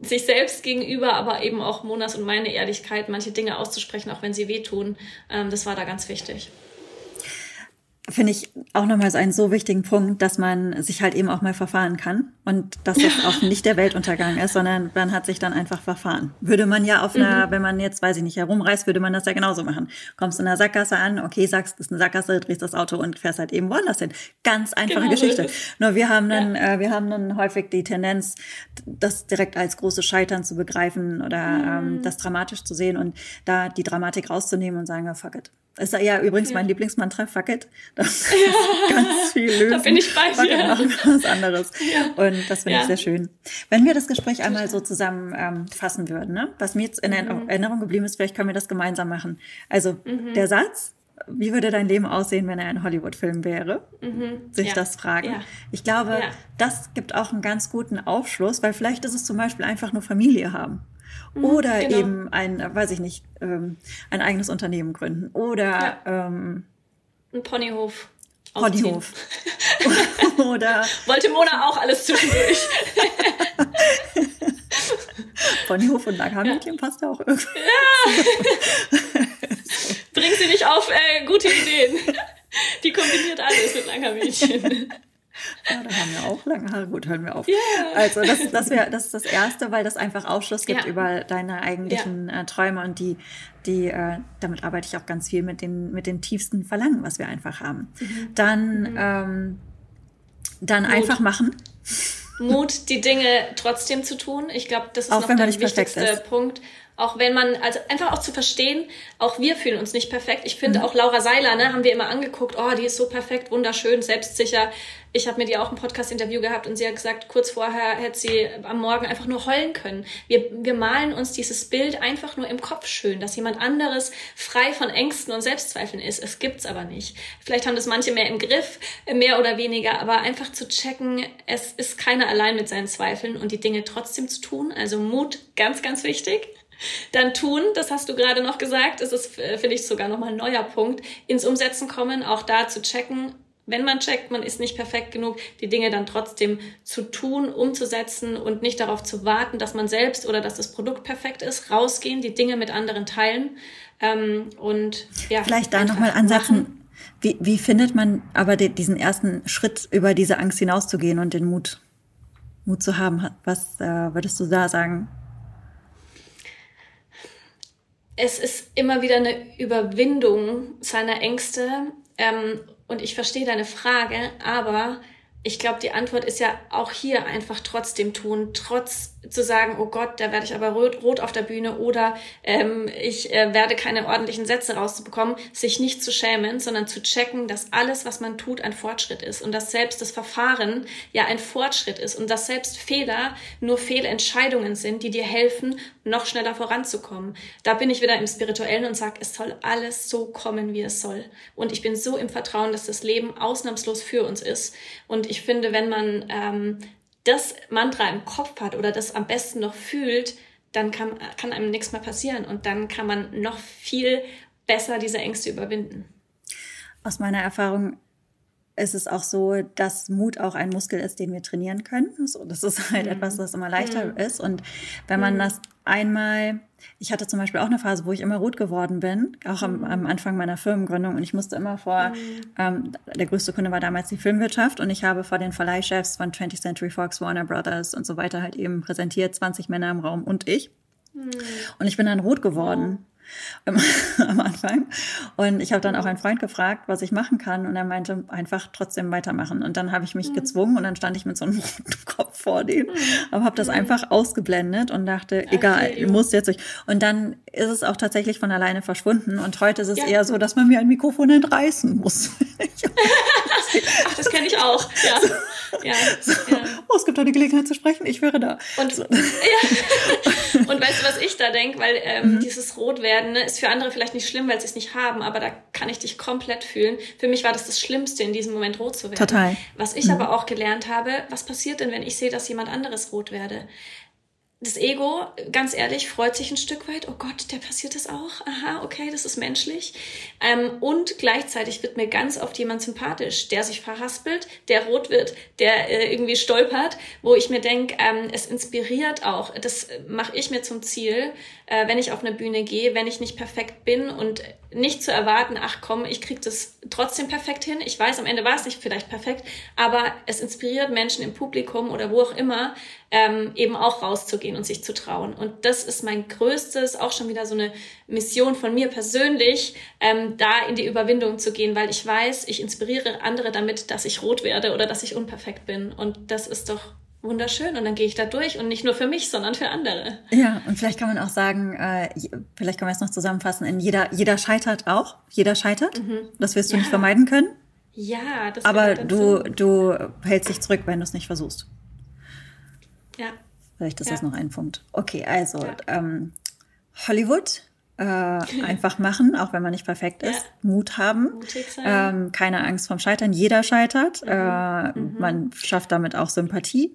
sich selbst gegenüber, aber eben auch Monas und meine Ehrlichkeit, manche Dinge auszusprechen, auch wenn sie wehtun. Ähm, das war da ganz wichtig finde ich auch nochmal so einen so wichtigen Punkt, dass man sich halt eben auch mal verfahren kann und dass das auch nicht der Weltuntergang ist, sondern man hat sich dann einfach verfahren. Würde man ja auf einer, mhm. wenn man jetzt, weiß ich nicht, herumreist, würde man das ja genauso machen. Kommst in einer Sackgasse an, okay, sagst, das ist eine Sackgasse, drehst das Auto und fährst halt eben woanders hin. Ganz einfache genau. Geschichte. Nur wir haben dann, ja. äh, wir haben dann häufig die Tendenz, das direkt als großes Scheitern zu begreifen oder mhm. ähm, das dramatisch zu sehen und da die Dramatik rauszunehmen und sagen, oh, fuck it ist ja übrigens mein Lieblingsmantra, fuck it. Das ja. <laughs> ist ganz viel lösen. Da bin ich bei dir. Fuck machen was anderes. Ja. Und das finde ja. ich sehr schön. Wenn wir das Gespräch einmal so zusammen ähm, fassen würden, ne? was mir jetzt in mhm. Erinnerung geblieben ist, vielleicht können wir das gemeinsam machen. Also mhm. der Satz, wie würde dein Leben aussehen, wenn er ein Hollywood-Film wäre? Mhm. Sich ja. das fragen. Ja. Ich glaube, ja. das gibt auch einen ganz guten Aufschluss, weil vielleicht ist es zum Beispiel einfach nur Familie haben. Mhm, oder genau. eben ein, weiß ich nicht, ähm, ein eigenes Unternehmen gründen. Oder ja. ähm, ein Ponyhof. Ponyhof. <laughs> oder wollte Mona auch alles zwischendurch. <laughs> Ponyhof und Lagermädchen ja. passt ja auch irgendwie. Ja. <laughs> Bring sie nicht auf äh, gute Ideen. Die kombiniert alles mit Lagermädchen. Ja, da haben wir auch lange Haare. Gut, hören wir auf. Yeah. Also das, das, wär, das ist das Erste, weil das einfach Aufschluss gibt ja. über deine eigentlichen ja. äh, Träume und die, die äh, damit arbeite ich auch ganz viel mit den, mit den tiefsten Verlangen, was wir einfach haben. Mhm. Dann, mhm. Ähm, dann einfach machen. Mut, die Dinge trotzdem zu tun. Ich glaube, das ist auch noch der wichtigste Punkt auch wenn man, also einfach auch zu verstehen, auch wir fühlen uns nicht perfekt. Ich finde mhm. auch Laura Seiler, ne, haben wir immer angeguckt, oh, die ist so perfekt, wunderschön, selbstsicher. Ich habe mit ihr auch ein Podcast-Interview gehabt und sie hat gesagt, kurz vorher hätte sie am Morgen einfach nur heulen können. Wir, wir malen uns dieses Bild einfach nur im Kopf schön, dass jemand anderes frei von Ängsten und Selbstzweifeln ist. Es gibt's aber nicht. Vielleicht haben das manche mehr im Griff, mehr oder weniger, aber einfach zu checken, es ist keiner allein mit seinen Zweifeln und die Dinge trotzdem zu tun. Also Mut, ganz, ganz wichtig. Dann tun, das hast du gerade noch gesagt, ist es, äh, finde ich, sogar nochmal ein neuer Punkt, ins Umsetzen kommen, auch da zu checken, wenn man checkt, man ist nicht perfekt genug, die Dinge dann trotzdem zu tun, umzusetzen und nicht darauf zu warten, dass man selbst oder dass das Produkt perfekt ist, rausgehen, die Dinge mit anderen teilen ähm, und ja. Vielleicht da nochmal ansetzen. Wie, wie findet man aber diesen ersten Schritt, über diese Angst hinauszugehen und den Mut, Mut zu haben? Was äh, würdest du da sagen? Es ist immer wieder eine Überwindung seiner Ängste. Ähm, und ich verstehe deine Frage, aber ich glaube, die Antwort ist ja auch hier einfach trotzdem tun, trotz zu sagen, oh Gott, da werde ich aber rot, rot auf der Bühne oder ähm, ich äh, werde keine ordentlichen Sätze rauszubekommen, sich nicht zu schämen, sondern zu checken, dass alles, was man tut, ein Fortschritt ist und dass selbst das Verfahren ja ein Fortschritt ist und dass selbst Fehler nur Fehlentscheidungen sind, die dir helfen, noch schneller voranzukommen. Da bin ich wieder im Spirituellen und sage, es soll alles so kommen, wie es soll. Und ich bin so im Vertrauen, dass das Leben ausnahmslos für uns ist. Und ich finde, wenn man ähm, das Mantra im Kopf hat oder das am besten noch fühlt, dann kann, kann einem nichts mehr passieren und dann kann man noch viel besser diese Ängste überwinden. Aus meiner Erfahrung ist es auch so, dass Mut auch ein Muskel ist, den wir trainieren können. So, das ist halt mhm. etwas, was immer leichter mhm. ist. Und wenn man mhm. das einmal, ich hatte zum Beispiel auch eine Phase, wo ich immer rot geworden bin, auch am, am Anfang meiner Firmengründung. Und ich musste immer vor, mhm. ähm, der größte Kunde war damals die Filmwirtschaft und ich habe vor den Verleihchefs von 20th Century Fox, Warner Brothers und so weiter halt eben präsentiert, 20 Männer im Raum und ich. Mhm. Und ich bin dann rot geworden <laughs> am Anfang. Und ich habe dann auch einen Freund gefragt, was ich machen kann. Und er meinte, einfach trotzdem weitermachen. Und dann habe ich mich mhm. gezwungen und dann stand ich mit so einem <laughs> roten Kopf vor denen. Mhm. Aber habe das mhm. einfach ausgeblendet und dachte, egal, du musst jetzt durch. Und dann ist es auch tatsächlich von alleine verschwunden. Und heute ist es ja. eher so, dass man mir ein Mikrofon entreißen muss. <laughs> Ach, <laughs> das kenne ich auch. Ja. Ja, so, ja. Oh, es gibt eine Gelegenheit zu sprechen, ich wäre da. Und, so. ja. <laughs> und weißt du, was ich da denke? Weil ähm, mhm. dieses Rotwerden ne, ist für andere vielleicht nicht schlimm, weil sie es nicht haben, aber da kann ich dich komplett fühlen. Für mich war das das Schlimmste, in diesem Moment rot zu werden. Total. Was ich mhm. aber auch gelernt habe, was passiert denn, wenn ich sehe, dass jemand anderes rot werde? Das Ego, ganz ehrlich, freut sich ein Stück weit. Oh Gott, der passiert das auch. Aha, okay, das ist menschlich. Ähm, und gleichzeitig wird mir ganz oft jemand sympathisch, der sich verhaspelt, der rot wird, der äh, irgendwie stolpert, wo ich mir denke, ähm, es inspiriert auch. Das mache ich mir zum Ziel, äh, wenn ich auf eine Bühne gehe, wenn ich nicht perfekt bin und nicht zu erwarten, ach komm, ich krieg das trotzdem perfekt hin. Ich weiß, am Ende war es nicht vielleicht perfekt, aber es inspiriert Menschen im Publikum oder wo auch immer, ähm, eben auch rauszugehen und sich zu trauen. Und das ist mein größtes, auch schon wieder so eine Mission von mir persönlich, ähm, da in die Überwindung zu gehen, weil ich weiß, ich inspiriere andere damit, dass ich rot werde oder dass ich unperfekt bin. Und das ist doch wunderschön und dann gehe ich da durch und nicht nur für mich, sondern für andere. Ja, und vielleicht kann man auch sagen, äh, vielleicht kann man es noch zusammenfassen, in jeder, jeder scheitert auch, jeder scheitert. Mhm. Das wirst du ja. nicht vermeiden können. Ja, das Aber du, du hältst dich zurück, wenn du es nicht versuchst. Ja. Vielleicht ist ja. das noch ein Punkt. Okay, also ja. ähm, Hollywood, äh, <laughs> einfach machen, auch wenn man nicht perfekt ist. Mut haben. Ähm, keine Angst vom Scheitern. Jeder scheitert. Mhm. Äh, mhm. Man schafft damit auch Sympathie.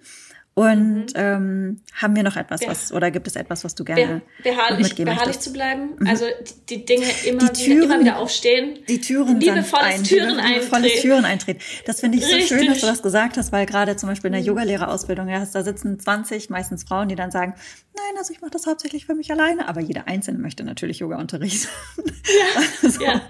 Und mhm. ähm, haben wir noch etwas, was, oder gibt es etwas, was du gerne beharrlich, mitgeben beharrlich zu bleiben? Mhm. Also die, die Dinge immer, die Türen, wieder, immer wieder aufstehen. Die Türen liebevolles Türen eintreten. Türen eintreten. Das finde ich Richtig. so schön, dass du das gesagt hast, weil gerade zum Beispiel in der mhm. Yogalehrerausbildung, ja, da sitzen 20, meistens Frauen, die dann sagen, nein, also ich mache das hauptsächlich für mich alleine, aber jeder Einzelne möchte natürlich Yoga-Unterricht. Ja, <laughs> <laughs> also, ja,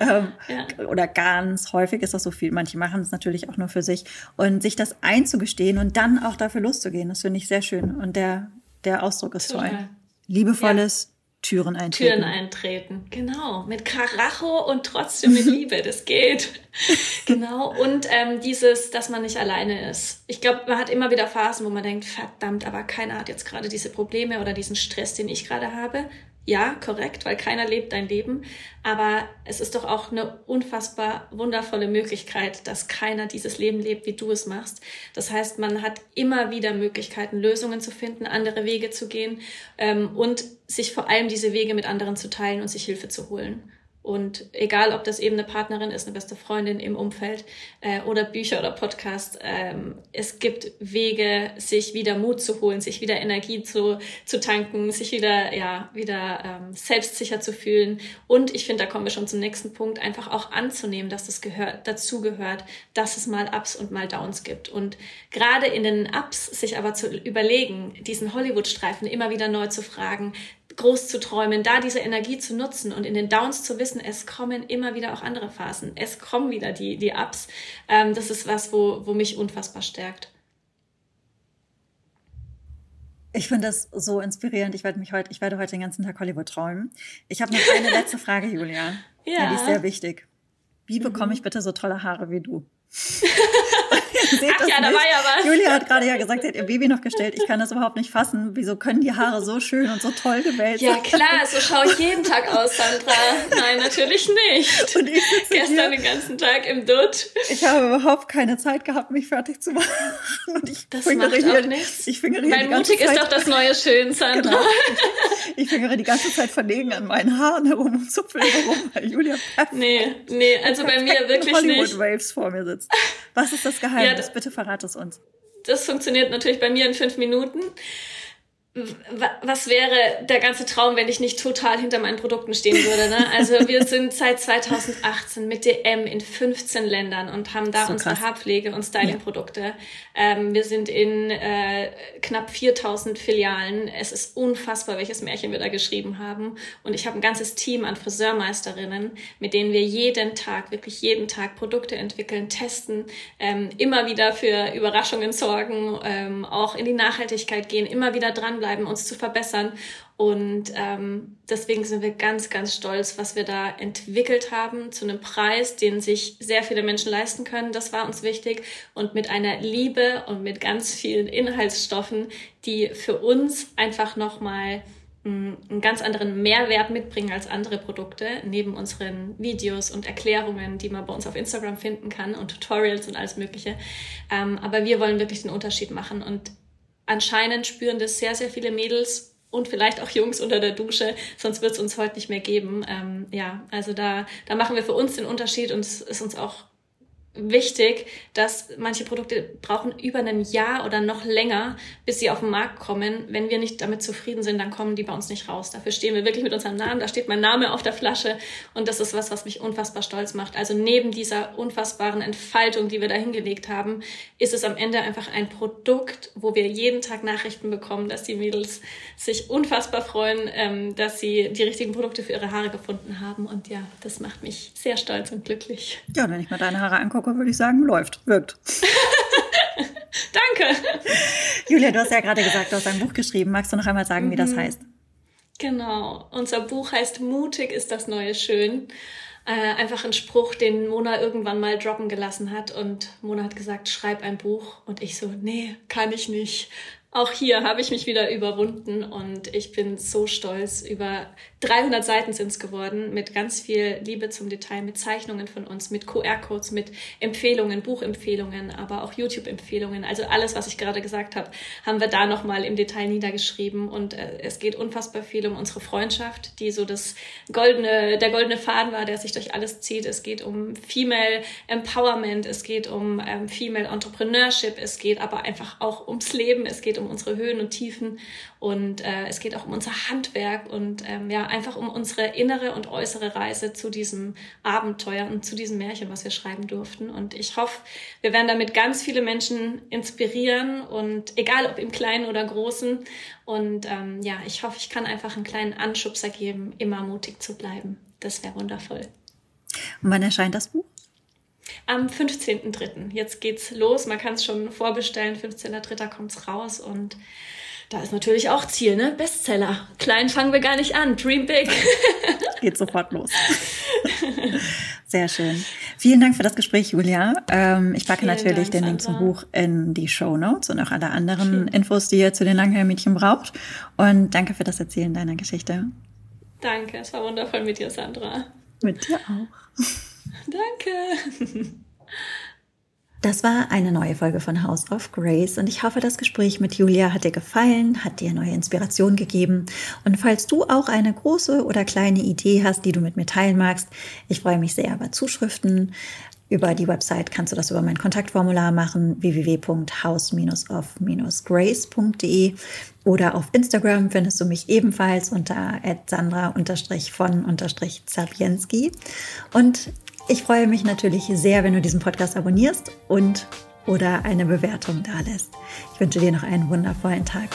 ähm, ja. Oder ganz häufig ist das so viel. Manche machen es natürlich auch nur für sich. Und sich das einzugestehen und dann auch dafür loszugehen. Das finde ich sehr schön. Und der, der Ausdruck ist Total. toll. Liebevolles ja. Türen eintreten. Türen eintreten, genau. Mit Karacho und trotzdem mit <laughs> Liebe, das geht. genau. Und ähm, dieses, dass man nicht alleine ist. Ich glaube, man hat immer wieder Phasen, wo man denkt, verdammt, aber keiner hat jetzt gerade diese Probleme oder diesen Stress, den ich gerade habe. Ja, korrekt, weil keiner lebt dein Leben. Aber es ist doch auch eine unfassbar wundervolle Möglichkeit, dass keiner dieses Leben lebt, wie du es machst. Das heißt, man hat immer wieder Möglichkeiten, Lösungen zu finden, andere Wege zu gehen ähm, und sich vor allem diese Wege mit anderen zu teilen und sich Hilfe zu holen. Und egal, ob das eben eine Partnerin ist, eine beste Freundin im Umfeld äh, oder Bücher oder Podcast, ähm, es gibt Wege, sich wieder Mut zu holen, sich wieder Energie zu, zu tanken, sich wieder, ja, wieder ähm, selbstsicher zu fühlen. Und ich finde, da kommen wir schon zum nächsten Punkt, einfach auch anzunehmen, dass das gehört, dazu gehört, dass es mal Ups und mal Downs gibt. Und gerade in den Ups sich aber zu überlegen, diesen Hollywood-Streifen immer wieder neu zu fragen, groß zu träumen, da diese Energie zu nutzen und in den Downs zu wissen, es kommen immer wieder auch andere Phasen, es kommen wieder die, die Ups. Ähm, das ist was, wo, wo mich unfassbar stärkt. Ich finde das so inspirierend. Ich werde mich heute, ich werde heute den ganzen Tag Hollywood träumen. Ich habe noch eine <laughs> letzte Frage, Julia. Ja. ja. Die ist sehr wichtig. Wie bekomme mhm. ich bitte so tolle Haare wie du? <laughs> seht Ach das ja, nicht. da war ja was. Julia hat gerade ja gesagt, sie hat ihr Baby noch gestellt. Ich kann das überhaupt nicht fassen. Wieso können die Haare so schön und so toll gewählt sein? Ja klar, so schaue ich jeden Tag aus, Sandra. Nein, natürlich nicht. Und ich Gestern hier. den ganzen Tag im Dutt. Ich habe überhaupt keine Zeit gehabt, mich fertig zu machen. Und ich das macht hier, auch nichts. Ich fingere Weil mutig Zeit. ist doch das neue Schön, Sandra. Genau. Ich, ich fingere die ganze Zeit verlegen an meinen Haaren herum und zupfe herum, weil Julia perfekt. Nee, nee, also bei mir wirklich Hollywood nicht. Waves vor mir sitzt. Was ist das Geheimnis? Ja, Bitte verrate es uns. Das funktioniert natürlich bei mir in fünf Minuten was wäre der ganze Traum, wenn ich nicht total hinter meinen Produkten stehen würde. Ne? Also wir <laughs> sind seit 2018 mit DM in 15 Ländern und haben da so unsere krass. Haarpflege und Stylingprodukte. Ähm, wir sind in äh, knapp 4000 Filialen. Es ist unfassbar, welches Märchen wir da geschrieben haben. Und ich habe ein ganzes Team an Friseurmeisterinnen, mit denen wir jeden Tag, wirklich jeden Tag Produkte entwickeln, testen, ähm, immer wieder für Überraschungen sorgen, ähm, auch in die Nachhaltigkeit gehen, immer wieder dran dranbleiben, uns zu verbessern. Und ähm, deswegen sind wir ganz, ganz stolz, was wir da entwickelt haben zu einem Preis, den sich sehr viele Menschen leisten können. Das war uns wichtig. Und mit einer Liebe und mit ganz vielen Inhaltsstoffen, die für uns einfach nochmal hm, einen ganz anderen Mehrwert mitbringen als andere Produkte, neben unseren Videos und Erklärungen, die man bei uns auf Instagram finden kann und Tutorials und alles Mögliche. Ähm, aber wir wollen wirklich den Unterschied machen und anscheinend spüren das sehr, sehr viele Mädels und vielleicht auch Jungs unter der Dusche, sonst wird es uns heute nicht mehr geben. Ähm, ja, also da, da machen wir für uns den Unterschied und es ist uns auch wichtig, dass manche Produkte brauchen über ein Jahr oder noch länger, bis sie auf den Markt kommen. Wenn wir nicht damit zufrieden sind, dann kommen die bei uns nicht raus. Dafür stehen wir wirklich mit unserem Namen. Da steht mein Name auf der Flasche und das ist was, was mich unfassbar stolz macht. Also neben dieser unfassbaren Entfaltung, die wir da hingelegt haben, ist es am Ende einfach ein Produkt, wo wir jeden Tag Nachrichten bekommen, dass die Mädels sich unfassbar freuen, ähm, dass sie die richtigen Produkte für ihre Haare gefunden haben. Und ja, das macht mich sehr stolz und glücklich. Ja, wenn ich mir deine Haare angucke, Woche würde ich sagen, läuft, wirkt. <laughs> Danke. Julia, du hast ja gerade gesagt, du hast ein Buch geschrieben. Magst du noch einmal sagen, mhm. wie das mhm. heißt? Genau. Unser Buch heißt Mutig ist das neue Schön. Äh, einfach ein Spruch, den Mona irgendwann mal droppen gelassen hat. Und Mona hat gesagt, schreib ein Buch. Und ich so, nee, kann ich nicht. auch hier habe ich mich wieder überwunden und ich bin so stolz. Über 300 Seiten sind es geworden mit ganz viel Liebe zum Detail, mit Zeichnungen von uns, mit QR-Codes, mit Empfehlungen, Buchempfehlungen, aber auch YouTube-Empfehlungen. Also alles, was ich gerade gesagt habe, haben wir da nochmal im Detail niedergeschrieben und äh, es geht unfassbar viel um unsere Freundschaft, die so das goldene, der goldene Faden war, der sich durch alles zieht. Es geht um Female Empowerment, es geht um ähm, Female Entrepreneurship, es geht aber einfach auch ums Leben, es geht um unsere Höhen und Tiefen und äh, es geht auch um unser Handwerk und ähm, ja, einfach um unsere innere und äußere Reise zu diesem Abenteuer und zu diesem Märchen, was wir schreiben durften. Und ich hoffe, wir werden damit ganz viele Menschen inspirieren und egal ob im Kleinen oder Großen. Und ähm, ja, ich hoffe, ich kann einfach einen kleinen Anschubser geben, immer mutig zu bleiben. Das wäre wundervoll. Und wann erscheint das Buch? Am 15.03. Jetzt geht's los. Man kann es schon vorbestellen. 15.03. kommt's raus und da ist natürlich auch Ziel, ne? Bestseller. Klein fangen wir gar nicht an. Dream big. <laughs> Geht sofort los. Sehr schön. Vielen Dank für das Gespräch, Julia. Ähm, ich packe Vielen natürlich Dank, den Link zum Buch in die Show Notes und auch alle anderen Vielen. Infos, die ihr zu den Langhaar-Mädchen braucht. Und danke für das Erzählen deiner Geschichte. Danke, es war wundervoll mit dir, Sandra. Mit dir auch. Danke. <laughs> Das war eine neue Folge von House of Grace und ich hoffe, das Gespräch mit Julia hat dir gefallen, hat dir neue Inspiration gegeben. Und falls du auch eine große oder kleine Idee hast, die du mit mir teilen magst, ich freue mich sehr über Zuschriften. Über die Website kannst du das über mein Kontaktformular machen, www.house-of-grace.de oder auf Instagram findest du mich ebenfalls unter sandra-von-zabienski. Und ich freue mich natürlich sehr, wenn du diesen Podcast abonnierst und oder eine Bewertung da lässt. Ich wünsche dir noch einen wundervollen Tag.